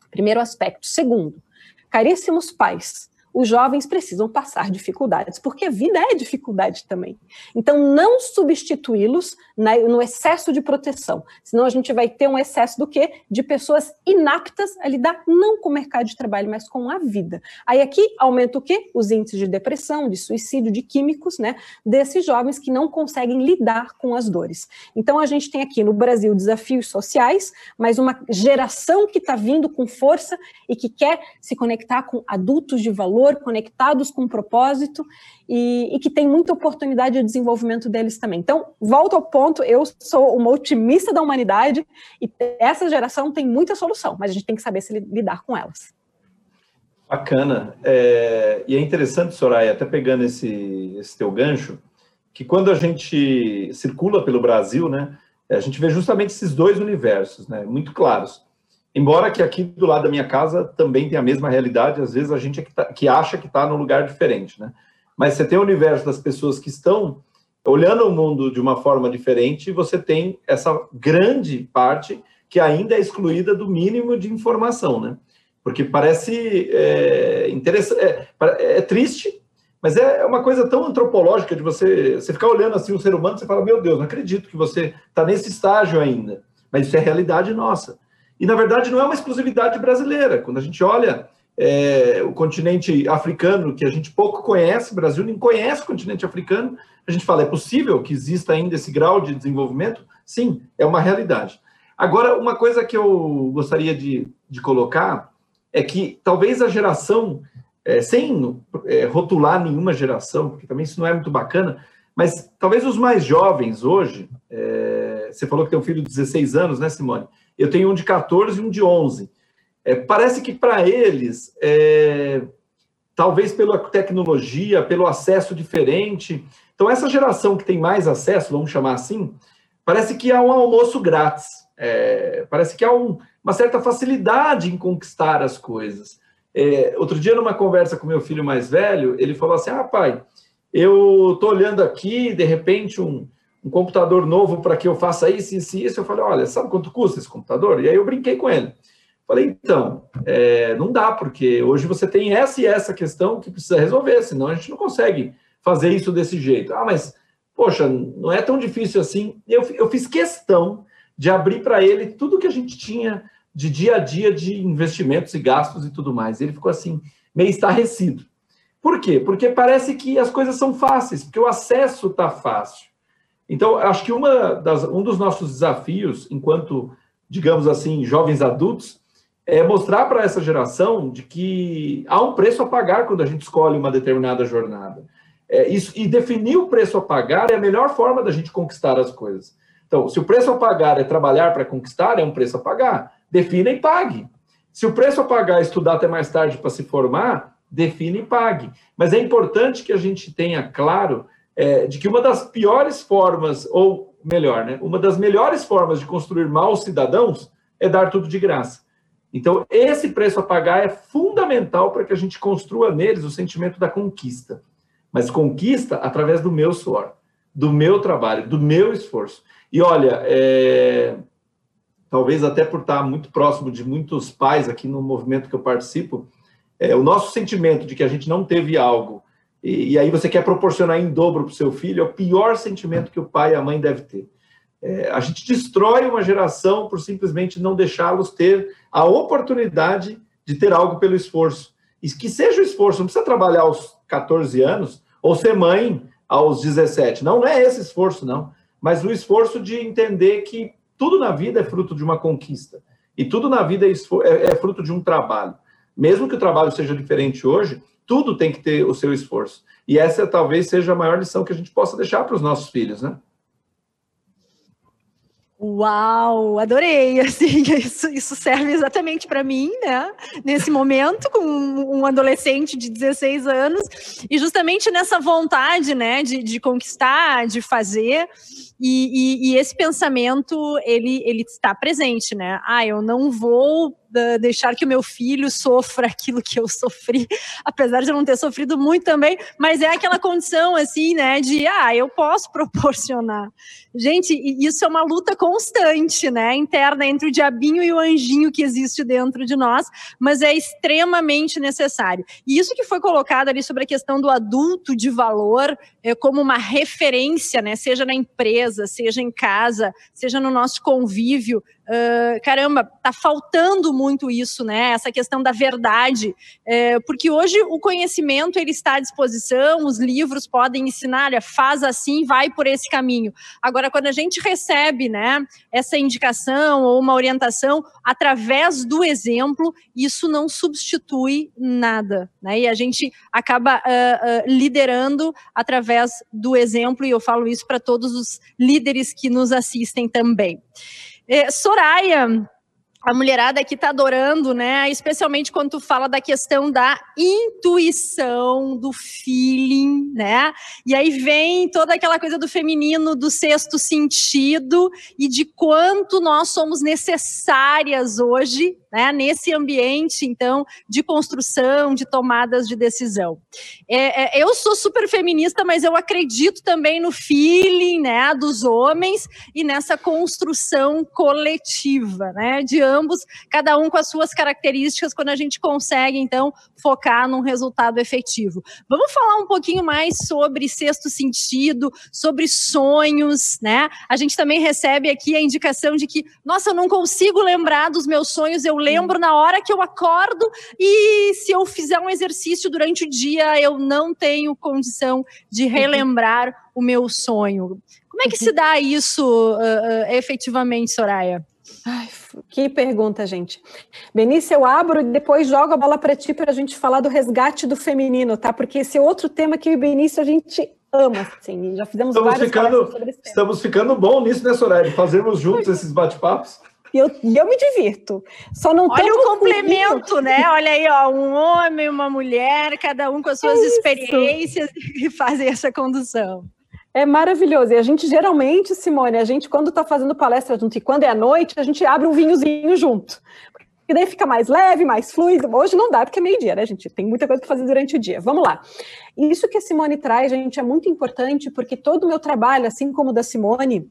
Primeiro aspecto. Segundo, caríssimos pais, os jovens precisam passar dificuldades, porque a vida é dificuldade também. Então, não substituí-los no excesso de proteção, senão a gente vai ter um excesso do quê? De pessoas inaptas a lidar não com o mercado de trabalho, mas com a vida. Aí aqui aumenta o quê? Os índices de depressão, de suicídio, de químicos, né? Desses jovens que não conseguem lidar com as dores. Então, a gente tem aqui no Brasil desafios sociais, mas uma geração que está vindo com força e que quer se conectar com adultos de valor valor, conectados com um propósito e, e, que tem muita oportunidade de desenvolvimento deles também. Então, volto ao ponto, eu sou uma otimista da humanidade e essa geração tem muita solução, mas a gente tem que saber se lidar com elas. Bacana. É, e é interessante, Soraya, até pegando esse, esse teu gancho, que quando a gente circula pelo Brasil, né, a gente vê justamente esses dois universos, né, muito claros. Embora que aqui do lado da minha casa também tenha a mesma realidade, às vezes a gente é que, tá, que acha que está num lugar diferente, né? Mas você tem o universo das pessoas que estão olhando o mundo de uma forma diferente você tem essa grande parte que ainda é excluída do mínimo de informação, né? Porque parece é, interessante, é, é, triste, mas é, é uma coisa tão antropológica de você, você ficar olhando assim o ser humano, você fala, meu Deus, não acredito que você está nesse estágio ainda. Mas isso é realidade nossa. E, na verdade, não é uma exclusividade brasileira. Quando a gente olha é, o continente africano, que a gente pouco conhece, o Brasil nem conhece o continente africano, a gente fala, é possível que exista ainda esse grau de desenvolvimento? Sim, é uma realidade. Agora, uma coisa que eu gostaria de, de colocar é que talvez a geração, é, sem é, rotular nenhuma geração, porque também isso não é muito bacana, mas talvez os mais jovens hoje, você falou que tem um filho de 16 anos, né, Simone? Eu tenho um de 14 e um de 11. É, parece que para eles, é, talvez pela tecnologia, pelo acesso diferente. Então, essa geração que tem mais acesso, vamos chamar assim, parece que há um almoço grátis. É, parece que há um, uma certa facilidade em conquistar as coisas. É, outro dia, numa conversa com meu filho mais velho, ele falou assim: Ah, pai, eu estou olhando aqui, de repente, um, um computador novo para que eu faça isso, isso e isso. Eu falei: Olha, sabe quanto custa esse computador? E aí eu brinquei com ele. Falei: Então, é, não dá, porque hoje você tem essa e essa questão que precisa resolver, senão a gente não consegue fazer isso desse jeito. Ah, mas, poxa, não é tão difícil assim. Eu, eu fiz questão de abrir para ele tudo que a gente tinha de dia a dia de investimentos e gastos e tudo mais. Ele ficou assim, meio estarrecido. Por quê? Porque parece que as coisas são fáceis, porque o acesso está fácil. Então, acho que uma das, um dos nossos desafios, enquanto, digamos assim, jovens adultos, é mostrar para essa geração de que há um preço a pagar quando a gente escolhe uma determinada jornada. É, isso, e definir o preço a pagar é a melhor forma da gente conquistar as coisas. Então, se o preço a pagar é trabalhar para conquistar, é um preço a pagar. Defina e pague. Se o preço a pagar é estudar até mais tarde para se formar, defina e pague. Mas é importante que a gente tenha claro é, de que uma das piores formas, ou melhor, né, uma das melhores formas de construir maus cidadãos é dar tudo de graça. Então, esse preço a pagar é fundamental para que a gente construa neles o sentimento da conquista. Mas conquista através do meu suor, do meu trabalho, do meu esforço. E olha, é, talvez até por estar muito próximo de muitos pais aqui no movimento que eu participo, é, o nosso sentimento de que a gente não teve algo e, e aí você quer proporcionar em dobro para o seu filho é o pior sentimento que o pai e a mãe devem ter. É, a gente destrói uma geração por simplesmente não deixá-los ter a oportunidade de ter algo pelo esforço. E que seja o esforço, não precisa trabalhar aos 14 anos ou ser mãe aos 17. Não, não é esse esforço, não mas o esforço de entender que tudo na vida é fruto de uma conquista. E tudo na vida é, é, é fruto de um trabalho. Mesmo que o trabalho seja diferente hoje, tudo tem que ter o seu esforço. E essa talvez seja a maior lição que a gente possa deixar para os nossos filhos, né? Uau, adorei! Assim, isso, isso serve exatamente para mim, né? Nesse momento, com um adolescente de 16 anos, e justamente nessa vontade, né, de, de conquistar, de fazer. E, e, e, esse pensamento ele, ele está presente, né? Ah, eu não vou deixar que o meu filho sofra aquilo que eu sofri, apesar de eu não ter sofrido muito também, mas é aquela condição assim, né, de ah, eu posso proporcionar. Gente, isso é uma luta constante, né, interna entre o diabinho e o anjinho que existe dentro de nós, mas é extremamente necessário. E isso que foi colocado ali sobre a questão do adulto de valor é, como uma referência, né, seja na empresa, seja em casa, seja no nosso convívio, Uh, caramba, tá faltando muito isso, né? Essa questão da verdade, é, porque hoje o conhecimento ele está à disposição, os livros podem ensinar, olha, faz assim, vai por esse caminho. Agora, quando a gente recebe, né, essa indicação ou uma orientação através do exemplo, isso não substitui nada, né? E a gente acaba uh, uh, liderando através do exemplo, e eu falo isso para todos os líderes que nos assistem também. É, Soraya, a mulherada aqui tá adorando, né? Especialmente quando tu fala da questão da intuição, do feeling, né? E aí vem toda aquela coisa do feminino, do sexto sentido e de quanto nós somos necessárias hoje né, nesse ambiente, então, de construção, de tomadas de decisão. É, é, eu sou super feminista, mas eu acredito também no feeling né, dos homens e nessa construção coletiva, né, de ambos, cada um com as suas características, quando a gente consegue, então, focar num resultado efetivo. Vamos falar um pouquinho mais sobre sexto sentido, sobre sonhos, né? A gente também recebe aqui a indicação de que, nossa, eu não consigo lembrar dos meus sonhos, eu lembro na hora que eu acordo e se eu fizer um exercício durante o dia, eu não tenho condição de uhum. relembrar o meu sonho. Como é que se dá isso uh, uh, efetivamente, Soraya? Ai, que pergunta, gente. Benício, eu abro e depois jogo a bola para ti para a gente falar do resgate do feminino, tá? Porque esse é outro tema que o Benício a gente ama, assim, já fizemos estamos várias ficando, sobre esse tema. Estamos ficando bom nisso, né, Soraya? Fazermos juntos esses bate-papos. E eu, eu me divirto. Só não Olha o complemento, né? Olha aí, ó, um homem, uma mulher, cada um com as suas é experiências e fazem essa condução. É maravilhoso. E a gente geralmente, Simone, a gente quando está fazendo palestra junto e quando é à noite, a gente abre um vinhozinho junto. E daí fica mais leve, mais fluido. Hoje não dá porque é meio-dia, né, gente? Tem muita coisa para fazer durante o dia. Vamos lá. Isso que a Simone traz, gente, é muito importante porque todo o meu trabalho, assim como o da Simone,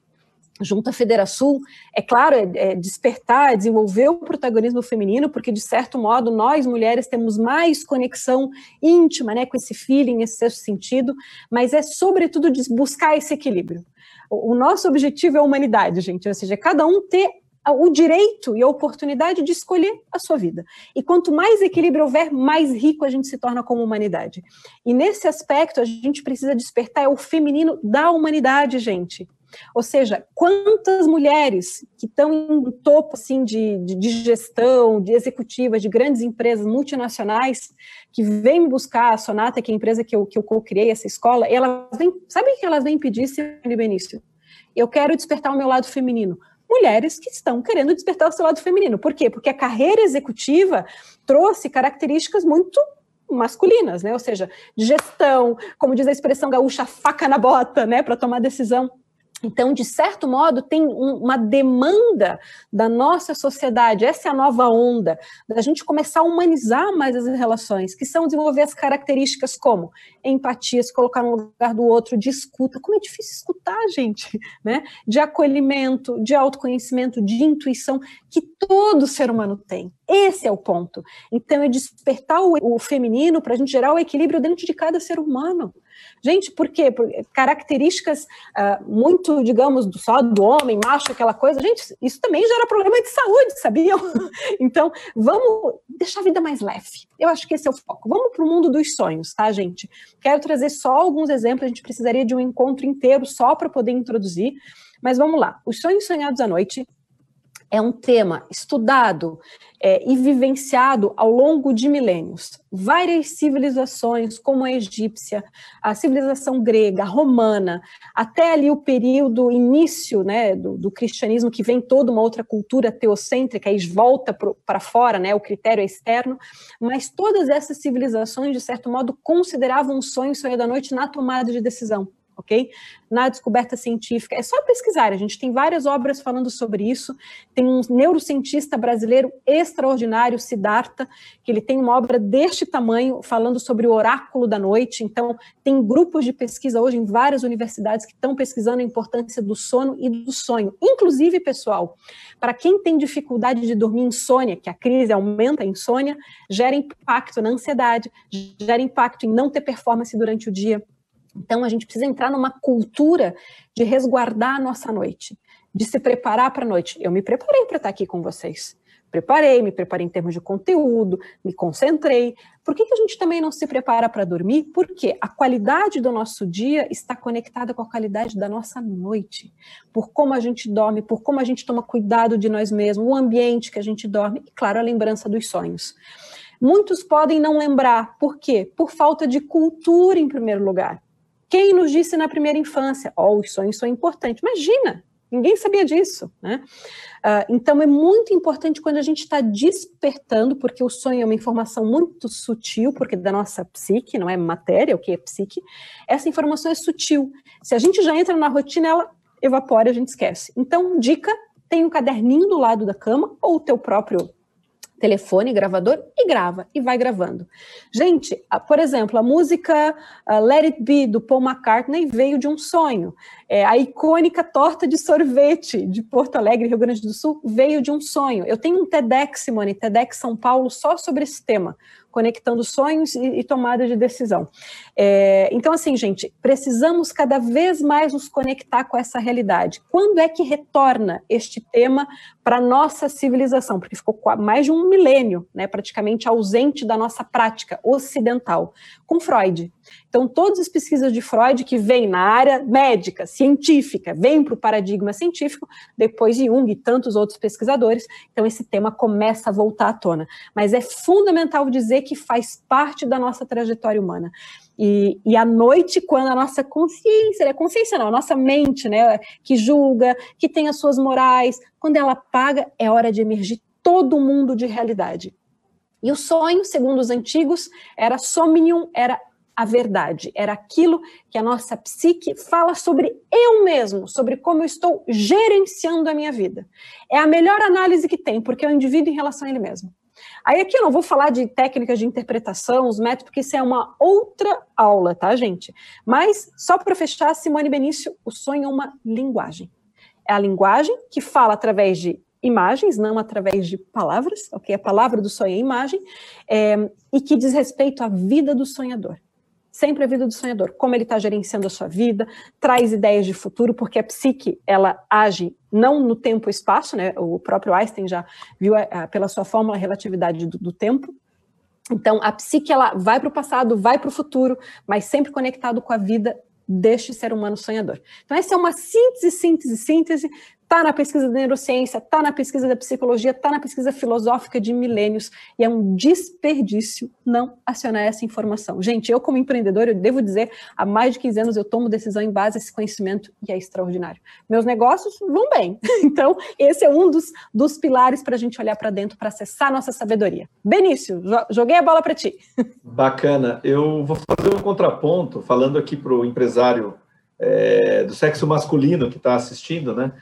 junto à Federação, é claro, é, é despertar, é desenvolver o protagonismo feminino, porque de certo modo nós mulheres temos mais conexão íntima, né, com esse feeling, esse sexto sentido, mas é sobretudo de buscar esse equilíbrio. O, o nosso objetivo é a humanidade, gente, ou seja, cada um ter o direito e a oportunidade de escolher a sua vida. E quanto mais equilíbrio houver, mais rico a gente se torna como humanidade. E nesse aspecto, a gente precisa despertar é o feminino da humanidade, gente. Ou seja, quantas mulheres que estão em topo assim, de, de, gestão, de executivas, de grandes empresas multinacionais, que vêm buscar a Sonata, que é a empresa que eu, que eu co-criei, essa escola, elas vêm, sabe o que elas vêm pedir, Simone Benício? Eu quero despertar o meu lado feminino. Mulheres que estão querendo despertar o seu lado feminino. Por quê? Porque a carreira executiva trouxe características muito masculinas, né? Ou seja, gestão, como diz a expressão gaúcha, faca na bota, né, para tomar decisão. Então, de certo modo, tem um, uma demanda da nossa sociedade, essa é a nova onda, da gente começar a humanizar mais as relações, que são desenvolver as características como empatia, se colocar no lugar do outro, de escuta, como é difícil escutar, gente, né? De acolhimento, de autoconhecimento, de intuição, que todo ser humano tem. Esse é o ponto. Então, é despertar o, o feminino para a gente gerar o equilíbrio dentro de cada ser humano. Gente, por quê? Por características uh, muito, digamos, do, só do homem, macho, aquela coisa. Gente, isso também gera problema de saúde, sabiam? então, vamos deixar a vida mais leve. Eu acho que esse é o foco. Vamos para o mundo dos sonhos, tá, gente? Quero trazer só alguns exemplos. A gente precisaria de um encontro inteiro só para poder introduzir. Mas vamos lá. Os sonhos sonhados à noite é um tema estudado é, e vivenciado ao longo de milênios. Várias civilizações, como a egípcia, a civilização grega, romana, até ali o período início né, do, do cristianismo, que vem toda uma outra cultura teocêntrica e volta para fora, né, o critério é externo, mas todas essas civilizações, de certo modo, consideravam o sonho, o sonho da noite na tomada de decisão ok? Na descoberta científica. É só pesquisar, a gente tem várias obras falando sobre isso. Tem um neurocientista brasileiro extraordinário, Siddhartha, que ele tem uma obra deste tamanho falando sobre o oráculo da noite. Então, tem grupos de pesquisa hoje em várias universidades que estão pesquisando a importância do sono e do sonho. Inclusive, pessoal, para quem tem dificuldade de dormir insônia, que a crise aumenta a insônia, gera impacto na ansiedade, gera impacto em não ter performance durante o dia então, a gente precisa entrar numa cultura de resguardar a nossa noite, de se preparar para a noite. Eu me preparei para estar aqui com vocês. Preparei, me preparei em termos de conteúdo, me concentrei. Por que, que a gente também não se prepara para dormir? Porque a qualidade do nosso dia está conectada com a qualidade da nossa noite. Por como a gente dorme, por como a gente toma cuidado de nós mesmos, o ambiente que a gente dorme e, claro, a lembrança dos sonhos. Muitos podem não lembrar. Por quê? Por falta de cultura, em primeiro lugar. Quem nos disse na primeira infância, oh, os sonhos são importantes? Imagina, ninguém sabia disso, né? Uh, então é muito importante quando a gente está despertando, porque o sonho é uma informação muito sutil, porque da nossa psique, não é matéria, o que é psique, essa informação é sutil. Se a gente já entra na rotina, ela evapora, a gente esquece. Então, dica, tem um caderninho do lado da cama, ou o teu próprio telefone, gravador e grava e vai gravando. Gente, por exemplo, a música Let It Be do Paul McCartney veio de um sonho. É, a icônica torta de sorvete de Porto Alegre, Rio Grande do Sul, veio de um sonho. Eu tenho um TEDx, Simone, TEDx São Paulo, só sobre esse tema, conectando sonhos e, e tomada de decisão. É, então, assim, gente, precisamos cada vez mais nos conectar com essa realidade. Quando é que retorna este tema para a nossa civilização? Porque ficou mais de um milênio, né, praticamente ausente da nossa prática ocidental. Com Freud. Então, todas as pesquisas de Freud que vêm na área médica, científica, vêm para o paradigma científico, depois de Jung e tantos outros pesquisadores, então esse tema começa a voltar à tona. Mas é fundamental dizer que faz parte da nossa trajetória humana. E, e à noite, quando a nossa consciência, a consciência não, a nossa mente, né, que julga, que tem as suas morais, quando ela apaga, é hora de emergir todo mundo de realidade. E o sonho, segundo os antigos, era somnium, era a verdade, era aquilo que a nossa psique fala sobre eu mesmo, sobre como eu estou gerenciando a minha vida. É a melhor análise que tem, porque é o indivíduo em relação a ele mesmo. Aí aqui eu não vou falar de técnicas de interpretação, os métodos, porque isso é uma outra aula, tá, gente? Mas, só para fechar, Simone Benício, o sonho é uma linguagem. É a linguagem que fala através de imagens, não através de palavras, ok? A palavra do sonho é imagem, é, e que diz respeito à vida do sonhador. Sempre a vida do sonhador, como ele está gerenciando a sua vida, traz ideias de futuro, porque a psique, ela age não no tempo e espaço, né? O próprio Einstein já viu a, a, pela sua fórmula a relatividade do, do tempo, então, a psique ela vai para o passado, vai para o futuro, mas sempre conectado com a vida deste ser humano sonhador. Então, essa é uma síntese, síntese, síntese está na pesquisa da neurociência, está na pesquisa da psicologia, está na pesquisa filosófica de milênios, e é um desperdício não acionar essa informação. Gente, eu como empreendedor, eu devo dizer, há mais de 15 anos eu tomo decisão em base a esse conhecimento e é extraordinário. Meus negócios vão bem, então esse é um dos, dos pilares para a gente olhar para dentro, para acessar nossa sabedoria. Benício, joguei a bola para ti. Bacana, eu vou fazer um contraponto, falando aqui para o empresário é, do sexo masculino que está assistindo, né?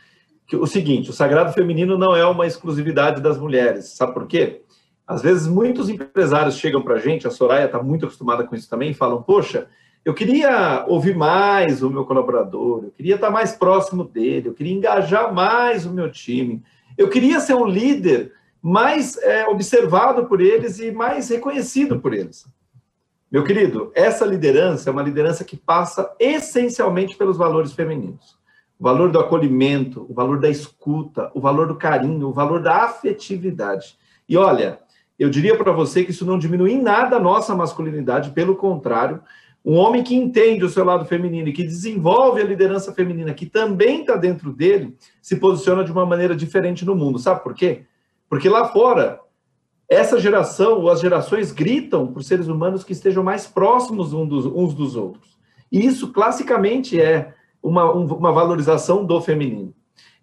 Que, o seguinte: o sagrado feminino não é uma exclusividade das mulheres. Sabe por quê? Às vezes, muitos empresários chegam para a gente, a Soraya está muito acostumada com isso também, e falam: Poxa, eu queria ouvir mais o meu colaborador, eu queria estar mais próximo dele, eu queria engajar mais o meu time, eu queria ser um líder mais é, observado por eles e mais reconhecido por eles. Meu querido, essa liderança é uma liderança que passa essencialmente pelos valores femininos o valor do acolhimento, o valor da escuta, o valor do carinho, o valor da afetividade. E olha, eu diria para você que isso não diminui em nada a nossa masculinidade, pelo contrário, um homem que entende o seu lado feminino e que desenvolve a liderança feminina, que também está dentro dele, se posiciona de uma maneira diferente no mundo. Sabe por quê? Porque lá fora, essa geração, ou as gerações, gritam por seres humanos que estejam mais próximos uns dos outros. E isso, classicamente, é uma, uma valorização do feminino.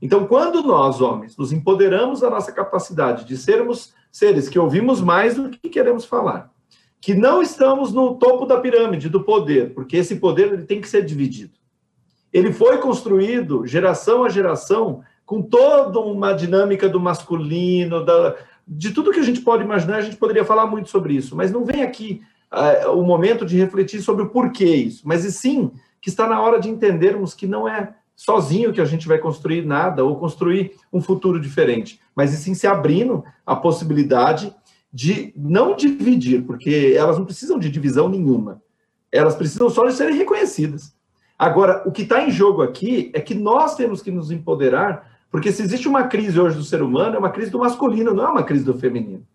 Então, quando nós, homens, nos empoderamos da nossa capacidade de sermos seres que ouvimos mais do que queremos falar, que não estamos no topo da pirâmide do poder, porque esse poder ele tem que ser dividido. Ele foi construído geração a geração com toda uma dinâmica do masculino, da, de tudo que a gente pode imaginar, a gente poderia falar muito sobre isso, mas não vem aqui uh, o momento de refletir sobre o porquê isso, mas e sim que está na hora de entendermos que não é sozinho que a gente vai construir nada ou construir um futuro diferente, mas e sim se abrindo a possibilidade de não dividir, porque elas não precisam de divisão nenhuma. Elas precisam só de serem reconhecidas. Agora, o que está em jogo aqui é que nós temos que nos empoderar, porque se existe uma crise hoje do ser humano, é uma crise do masculino, não é uma crise do feminino.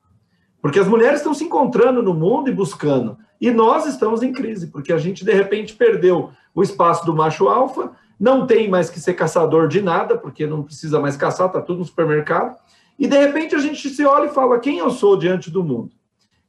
Porque as mulheres estão se encontrando no mundo e buscando. E nós estamos em crise, porque a gente, de repente, perdeu o espaço do macho alfa, não tem mais que ser caçador de nada, porque não precisa mais caçar, está tudo no supermercado. E, de repente, a gente se olha e fala: quem eu sou diante do mundo?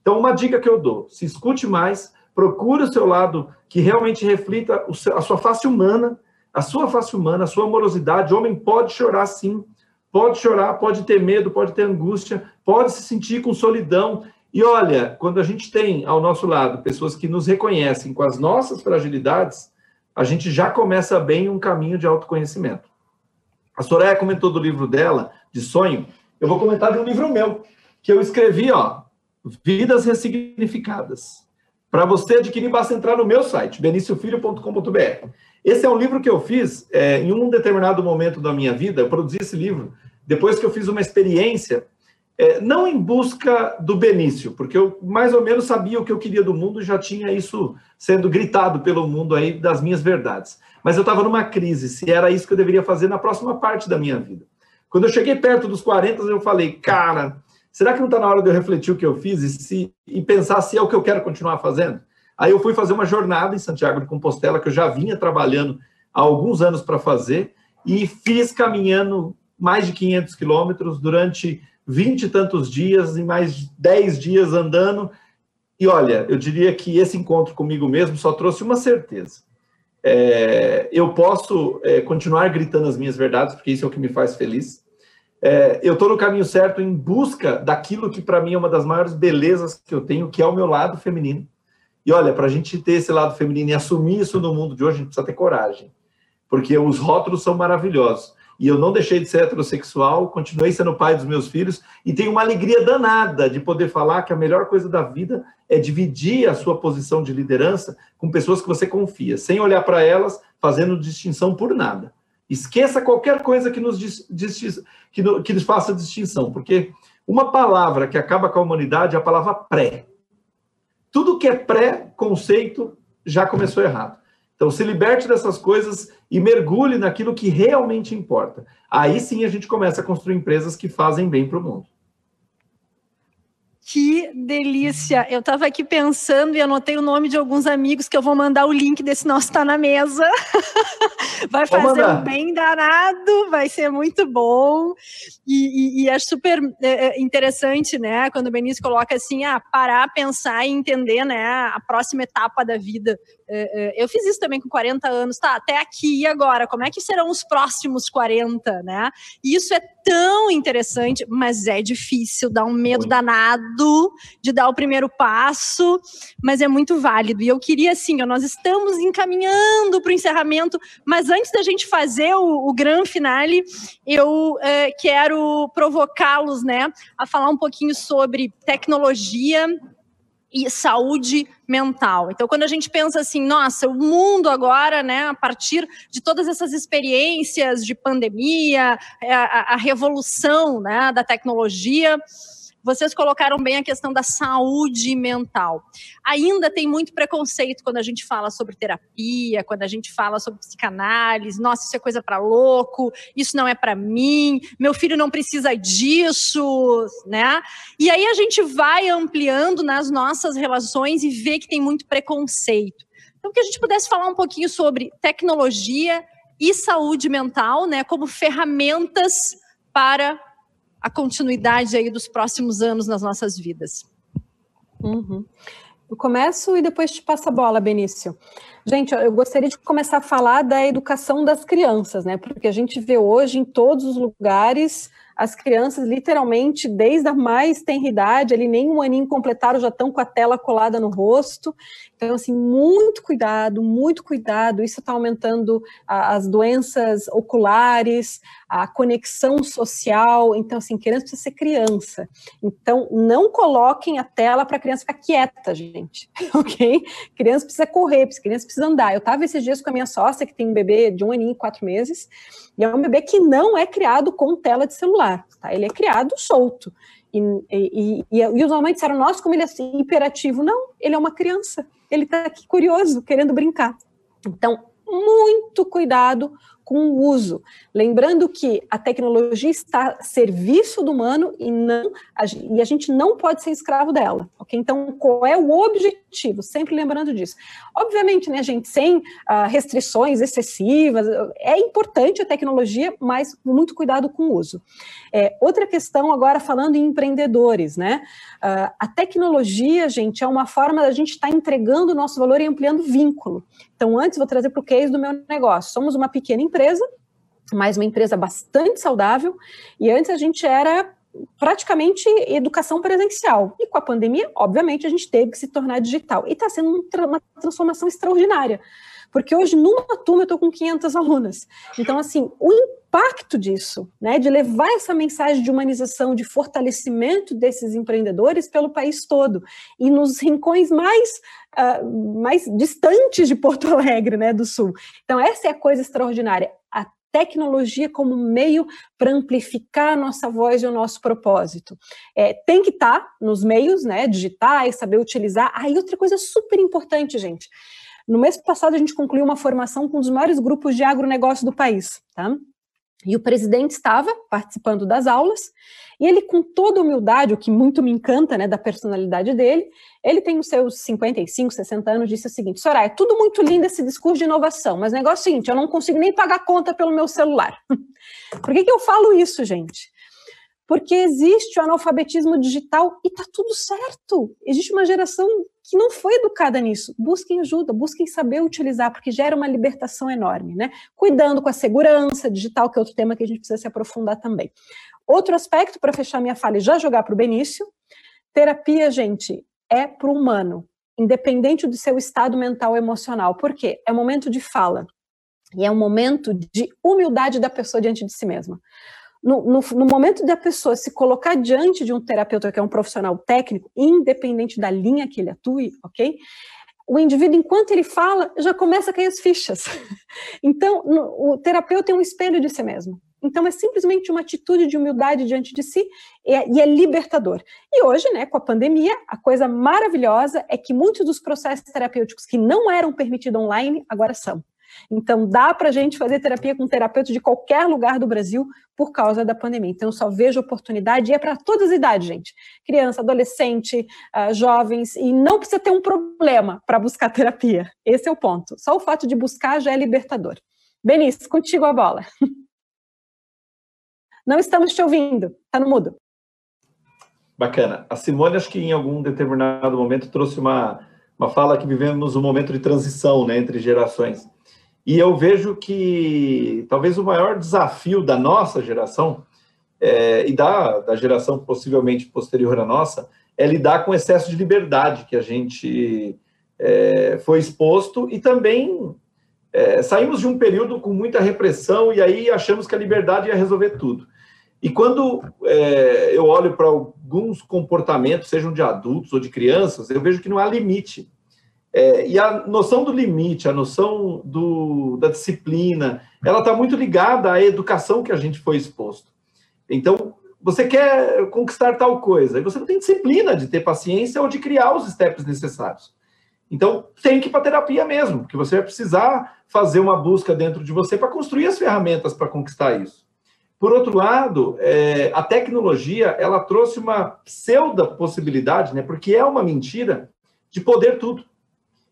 Então, uma dica que eu dou: se escute mais, procure o seu lado que realmente reflita a sua face humana, a sua face humana, a sua amorosidade. O homem pode chorar sim, pode chorar, pode ter medo, pode ter angústia, pode se sentir com solidão. E olha, quando a gente tem ao nosso lado pessoas que nos reconhecem com as nossas fragilidades, a gente já começa bem um caminho de autoconhecimento. A Soraya comentou do livro dela, de sonho. Eu vou comentar de um livro meu, que eu escrevi, ó, Vidas Ressignificadas. Para você adquirir, basta entrar no meu site, beniciofilho.com.br. Esse é um livro que eu fiz é, em um determinado momento da minha vida. Eu produzi esse livro depois que eu fiz uma experiência é, não em busca do Benício, porque eu mais ou menos sabia o que eu queria do mundo já tinha isso sendo gritado pelo mundo aí das minhas verdades. Mas eu estava numa crise, se era isso que eu deveria fazer na próxima parte da minha vida. Quando eu cheguei perto dos 40, eu falei, cara, será que não está na hora de eu refletir o que eu fiz e, se, e pensar se é o que eu quero continuar fazendo? Aí eu fui fazer uma jornada em Santiago de Compostela, que eu já vinha trabalhando há alguns anos para fazer, e fiz caminhando mais de 500 quilômetros durante 20 e tantos dias, e mais 10 dias andando. E olha, eu diria que esse encontro comigo mesmo só trouxe uma certeza. É, eu posso é, continuar gritando as minhas verdades, porque isso é o que me faz feliz. É, eu estou no caminho certo em busca daquilo que para mim é uma das maiores belezas que eu tenho, que é o meu lado feminino. E olha, para a gente ter esse lado feminino e assumir isso no mundo de hoje, a gente precisa ter coragem, porque os rótulos são maravilhosos. E eu não deixei de ser heterossexual, continuei sendo pai dos meus filhos e tenho uma alegria danada de poder falar que a melhor coisa da vida é dividir a sua posição de liderança com pessoas que você confia, sem olhar para elas, fazendo distinção por nada. Esqueça qualquer coisa que nos, que, que nos faça distinção, porque uma palavra que acaba com a humanidade é a palavra pré. Tudo que é pré-conceito já começou errado. Então, se liberte dessas coisas e mergulhe naquilo que realmente importa. Aí sim a gente começa a construir empresas que fazem bem para o mundo. Que delícia! Eu estava aqui pensando e anotei o nome de alguns amigos que eu vou mandar o link desse nosso Tá na Mesa. vai fazer um bem danado, vai ser muito bom. E, e, e é super é, é, interessante, né? Quando o Benício coloca assim, ah, parar, pensar e entender, né? A próxima etapa da vida. É, é, eu fiz isso também com 40 anos, tá? Até aqui e agora, como é que serão os próximos 40, né? E isso é tão interessante, mas é difícil, dá um medo danado de dar o primeiro passo, mas é muito válido. E eu queria, assim, nós estamos encaminhando para o encerramento, mas antes da gente fazer o, o grande finale, eu é, quero provocá-los, né, a falar um pouquinho sobre tecnologia e saúde mental. Então, quando a gente pensa assim, nossa, o mundo agora, né, a partir de todas essas experiências de pandemia, é, a, a revolução, né, da tecnologia, vocês colocaram bem a questão da saúde mental. Ainda tem muito preconceito quando a gente fala sobre terapia, quando a gente fala sobre psicanálise. Nossa, isso é coisa para louco, isso não é para mim, meu filho não precisa disso, né? E aí a gente vai ampliando nas nossas relações e vê que tem muito preconceito. Então, que a gente pudesse falar um pouquinho sobre tecnologia e saúde mental, né, como ferramentas para a continuidade aí dos próximos anos nas nossas vidas. Uhum. Eu começo e depois te passo a bola, Benício. Gente, eu gostaria de começar a falar da educação das crianças, né? Porque a gente vê hoje em todos os lugares as crianças, literalmente, desde a mais tenra idade, ali nem um aninho completaram, já estão com a tela colada no rosto. Então, assim, muito cuidado, muito cuidado. Isso está aumentando a, as doenças oculares, a conexão social. Então, assim, criança precisa ser criança. Então, não coloquem a tela para a criança ficar quieta, gente. ok? Criança precisa correr, criança precisa andar. Eu estava esses dias com a minha sócia, que tem um bebê de um aninho e quatro meses, e é um bebê que não é criado com tela de celular, tá? Ele é criado solto. E, e, e, e os mamães disseram, nossa, como ele é assim, imperativo. Não, ele é uma criança. Ele está aqui curioso, querendo brincar. Então, muito cuidado com o uso. Lembrando que a tecnologia está a serviço do humano e, não, a, e a gente não pode ser escravo dela. ok? Então, qual é o objetivo? Sempre lembrando disso. Obviamente, né, gente, sem uh, restrições excessivas, é importante a tecnologia, mas muito cuidado com o uso. É, outra questão, agora falando em empreendedores, né? Uh, a tecnologia, gente, é uma forma da gente estar tá entregando o nosso valor e ampliando vínculo. Então, antes, vou trazer para o case do meu negócio. Somos uma pequena empresa, mas uma empresa bastante saudável, e antes a gente era praticamente educação presencial. E com a pandemia, obviamente, a gente teve que se tornar digital. E está sendo uma transformação extraordinária. Porque hoje, numa turma, eu estou com 500 alunas. Então, assim, o impacto disso, né, de levar essa mensagem de humanização, de fortalecimento desses empreendedores pelo país todo, e nos rincões mais, uh, mais distantes de Porto Alegre, né, do Sul. Então, essa é a coisa extraordinária. A tecnologia como meio para amplificar a nossa voz e o nosso propósito. É, tem que estar tá nos meios né, digitais, saber utilizar. Aí, outra coisa super importante, gente. No mês passado, a gente concluiu uma formação com um dos maiores grupos de agronegócio do país, tá? E o presidente estava participando das aulas, e ele, com toda humildade, o que muito me encanta, né, da personalidade dele, ele tem os seus 55, 60 anos, disse o seguinte: Soraya, é tudo muito lindo esse discurso de inovação, mas o negócio é o seguinte: eu não consigo nem pagar conta pelo meu celular. Por que, que eu falo isso, gente? Porque existe o analfabetismo digital e tá tudo certo. Existe uma geração que não foi educada nisso. Busquem ajuda, busquem saber utilizar, porque gera uma libertação enorme, né? Cuidando com a segurança digital, que é outro tema que a gente precisa se aprofundar também. Outro aspecto, para fechar minha fala e já jogar para o Benício, terapia, gente, é para o humano, independente do seu estado mental emocional. Por quê? É um momento de fala. E é um momento de humildade da pessoa diante de si mesma no, no, no, momento da pessoa se colocar diante de um terapeuta que é um profissional técnico, independente da linha que ele atue, ok? O indivíduo, enquanto ele fala, já começa a cair as fichas. Então, no, o terapeuta é um espelho de si mesmo. Então, é simplesmente uma atitude de humildade diante de si e é, e é libertador. E hoje, né, com a pandemia, a coisa maravilhosa é que muitos dos processos terapêuticos que não eram permitidos online, agora são. Então, dá para a gente fazer terapia com terapeuta de qualquer lugar do Brasil por causa da pandemia. Então, eu só vejo oportunidade e é para todas as idades, gente. Criança, adolescente, uh, jovens, e não precisa ter um problema para buscar terapia. Esse é o ponto. Só o fato de buscar já é libertador. Benício, contigo a bola. Não estamos te ouvindo, está no mudo. Bacana. A Simone, acho que em algum determinado momento trouxe uma, uma fala que vivemos um momento de transição né, entre gerações. E eu vejo que talvez o maior desafio da nossa geração é, e da, da geração possivelmente posterior à nossa é lidar com o excesso de liberdade que a gente é, foi exposto e também é, saímos de um período com muita repressão e aí achamos que a liberdade ia resolver tudo. E quando é, eu olho para alguns comportamentos, sejam de adultos ou de crianças, eu vejo que não há limite. É, e a noção do limite, a noção do, da disciplina, ela está muito ligada à educação que a gente foi exposto. Então, você quer conquistar tal coisa, e você não tem disciplina de ter paciência ou de criar os steps necessários. Então, tem que ir para terapia mesmo, porque você vai precisar fazer uma busca dentro de você para construir as ferramentas para conquistar isso. Por outro lado, é, a tecnologia, ela trouxe uma pseudo possibilidade, né, porque é uma mentira, de poder tudo.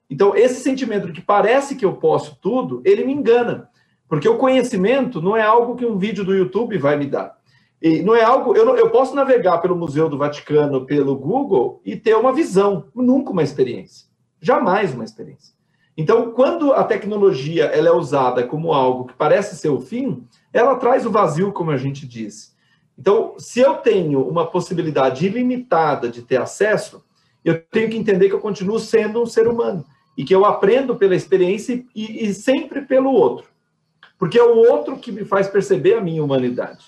Então, esse sentimento de que parece que eu posso tudo, ele me engana. Porque o conhecimento não é algo que um vídeo do YouTube vai me dar. E não é algo. Eu, não, eu posso navegar pelo Museu do Vaticano, pelo Google, e ter uma visão, nunca uma experiência. Jamais uma experiência. Então, quando a tecnologia ela é usada como algo que parece ser o fim, ela traz o vazio, como a gente disse. Então, se eu tenho uma possibilidade ilimitada de ter acesso, eu tenho que entender que eu continuo sendo um ser humano e que eu aprendo pela experiência e, e, sempre pelo outro. Porque é o outro que me faz perceber a minha humanidade.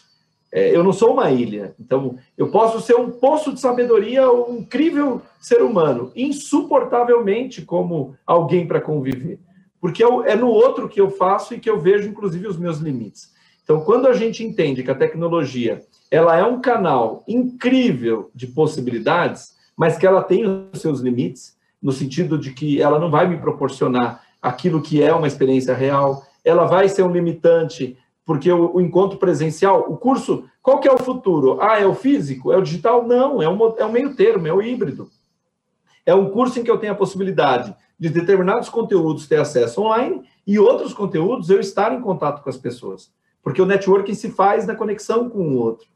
É, eu não sou uma ilha, então eu posso ser um poço de sabedoria, um incrível ser humano, insuportavelmente como alguém para conviver. Porque eu, é no outro que eu faço e que eu vejo, inclusive, os meus limites. Então, quando a gente entende que a tecnologia ela é um canal incrível de possibilidades, mas que ela tem os seus limites, no sentido de que ela não vai me proporcionar aquilo que é uma experiência real, ela vai ser um limitante, porque o, o encontro presencial, o curso, qual que é o futuro? Ah, é o físico? É o digital? Não, é um, é um meio termo, é o híbrido. É um curso em que eu tenho a possibilidade de determinados conteúdos ter acesso online e outros conteúdos eu estar em contato com as pessoas. Porque o networking se faz na conexão com o outro.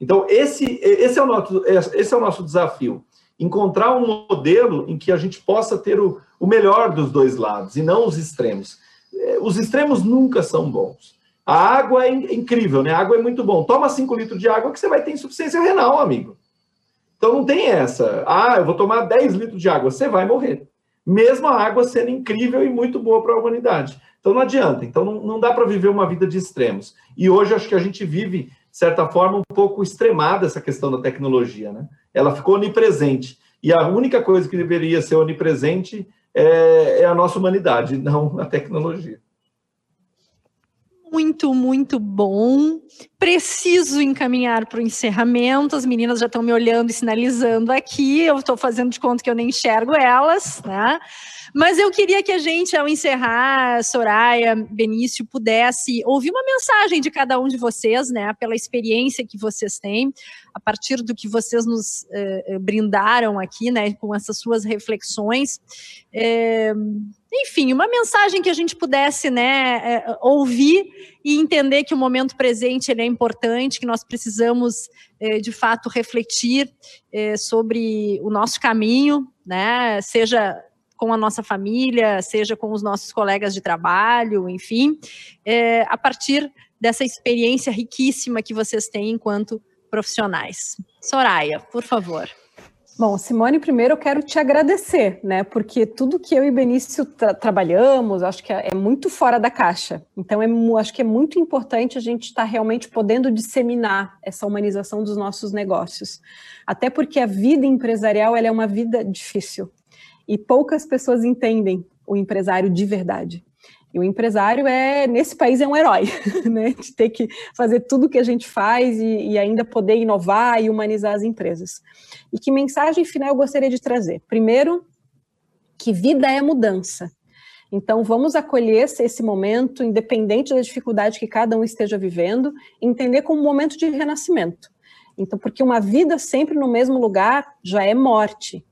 Então, esse, esse, é, o nosso, esse é o nosso desafio encontrar um modelo em que a gente possa ter o, o melhor dos dois lados e não os extremos. É, os extremos nunca são bons. A água é incrível, né? A água é muito bom. Toma 5 litros de água que você vai ter insuficiência renal, amigo. Então não tem essa. Ah, eu vou tomar 10 litros de água. Você vai morrer. Mesmo a água sendo incrível e muito boa para a humanidade. Então não adianta. Então não, não dá para viver uma vida de extremos. E hoje acho que a gente vive, certa forma, um pouco extremada essa questão da tecnologia, né? ela ficou onipresente. E a única coisa que deveria ser onipresente é, é a nossa humanidade, não a tecnologia. Muito, muito bom. Preciso encaminhar para o encerramento. As meninas já estão me olhando e sinalizando aqui. Eu estou fazendo de conta que eu nem enxergo elas, né? Mas eu queria que a gente, ao encerrar, Soraya, Benício, pudesse ouvir uma mensagem de cada um de vocês, né, pela experiência que vocês têm, a partir do que vocês nos eh, brindaram aqui, né, com essas suas reflexões. Eh, enfim, uma mensagem que a gente pudesse, né, eh, ouvir e entender que o momento presente ele é importante, que nós precisamos, de fato, refletir sobre o nosso caminho, né, seja com a nossa família, seja com os nossos colegas de trabalho, enfim, é, a partir dessa experiência riquíssima que vocês têm enquanto profissionais. Soraya, por favor. Bom, Simone, primeiro eu quero te agradecer, né? Porque tudo que eu e Benício tra trabalhamos, acho que é, é, muito fora da caixa. Então, é, acho que é muito importante a gente estar tá realmente podendo disseminar essa humanização dos nossos negócios. Até porque a vida empresarial é uma vida difícil. E poucas pessoas entendem o empresário de verdade. E o empresário é, nesse país, é um herói, né? De ter que fazer tudo que a gente faz e, e, ainda poder inovar e humanizar as empresas. E que mensagem final eu gostaria de trazer? Primeiro, que vida é mudança. Então, vamos acolher esse momento, independente da dificuldade que cada um esteja vivendo, entender como um momento de renascimento. Então, porque uma vida sempre no mesmo lugar já é morte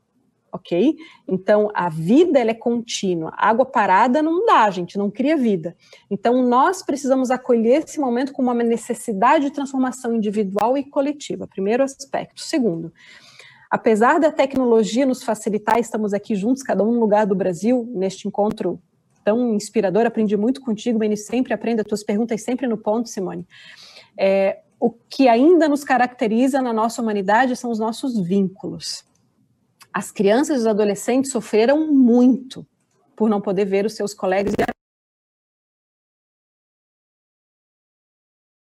ok? Então, a vida ela é contínua. Água parada não dá, gente não cria vida. Então, nós precisamos acolher esse momento com uma necessidade de transformação individual e coletiva. Primeiro aspecto. Segundo, apesar da tecnologia nos facilitar, estamos aqui juntos, cada um no lugar do Brasil, neste encontro tão inspirador. Aprendi muito contigo, Beni, sempre aprendo, as tuas perguntas sempre no ponto, Simone. É, o que ainda nos caracteriza na nossa humanidade são os nossos vínculos. As crianças e os adolescentes sofreram muito por não poder ver os seus colegas e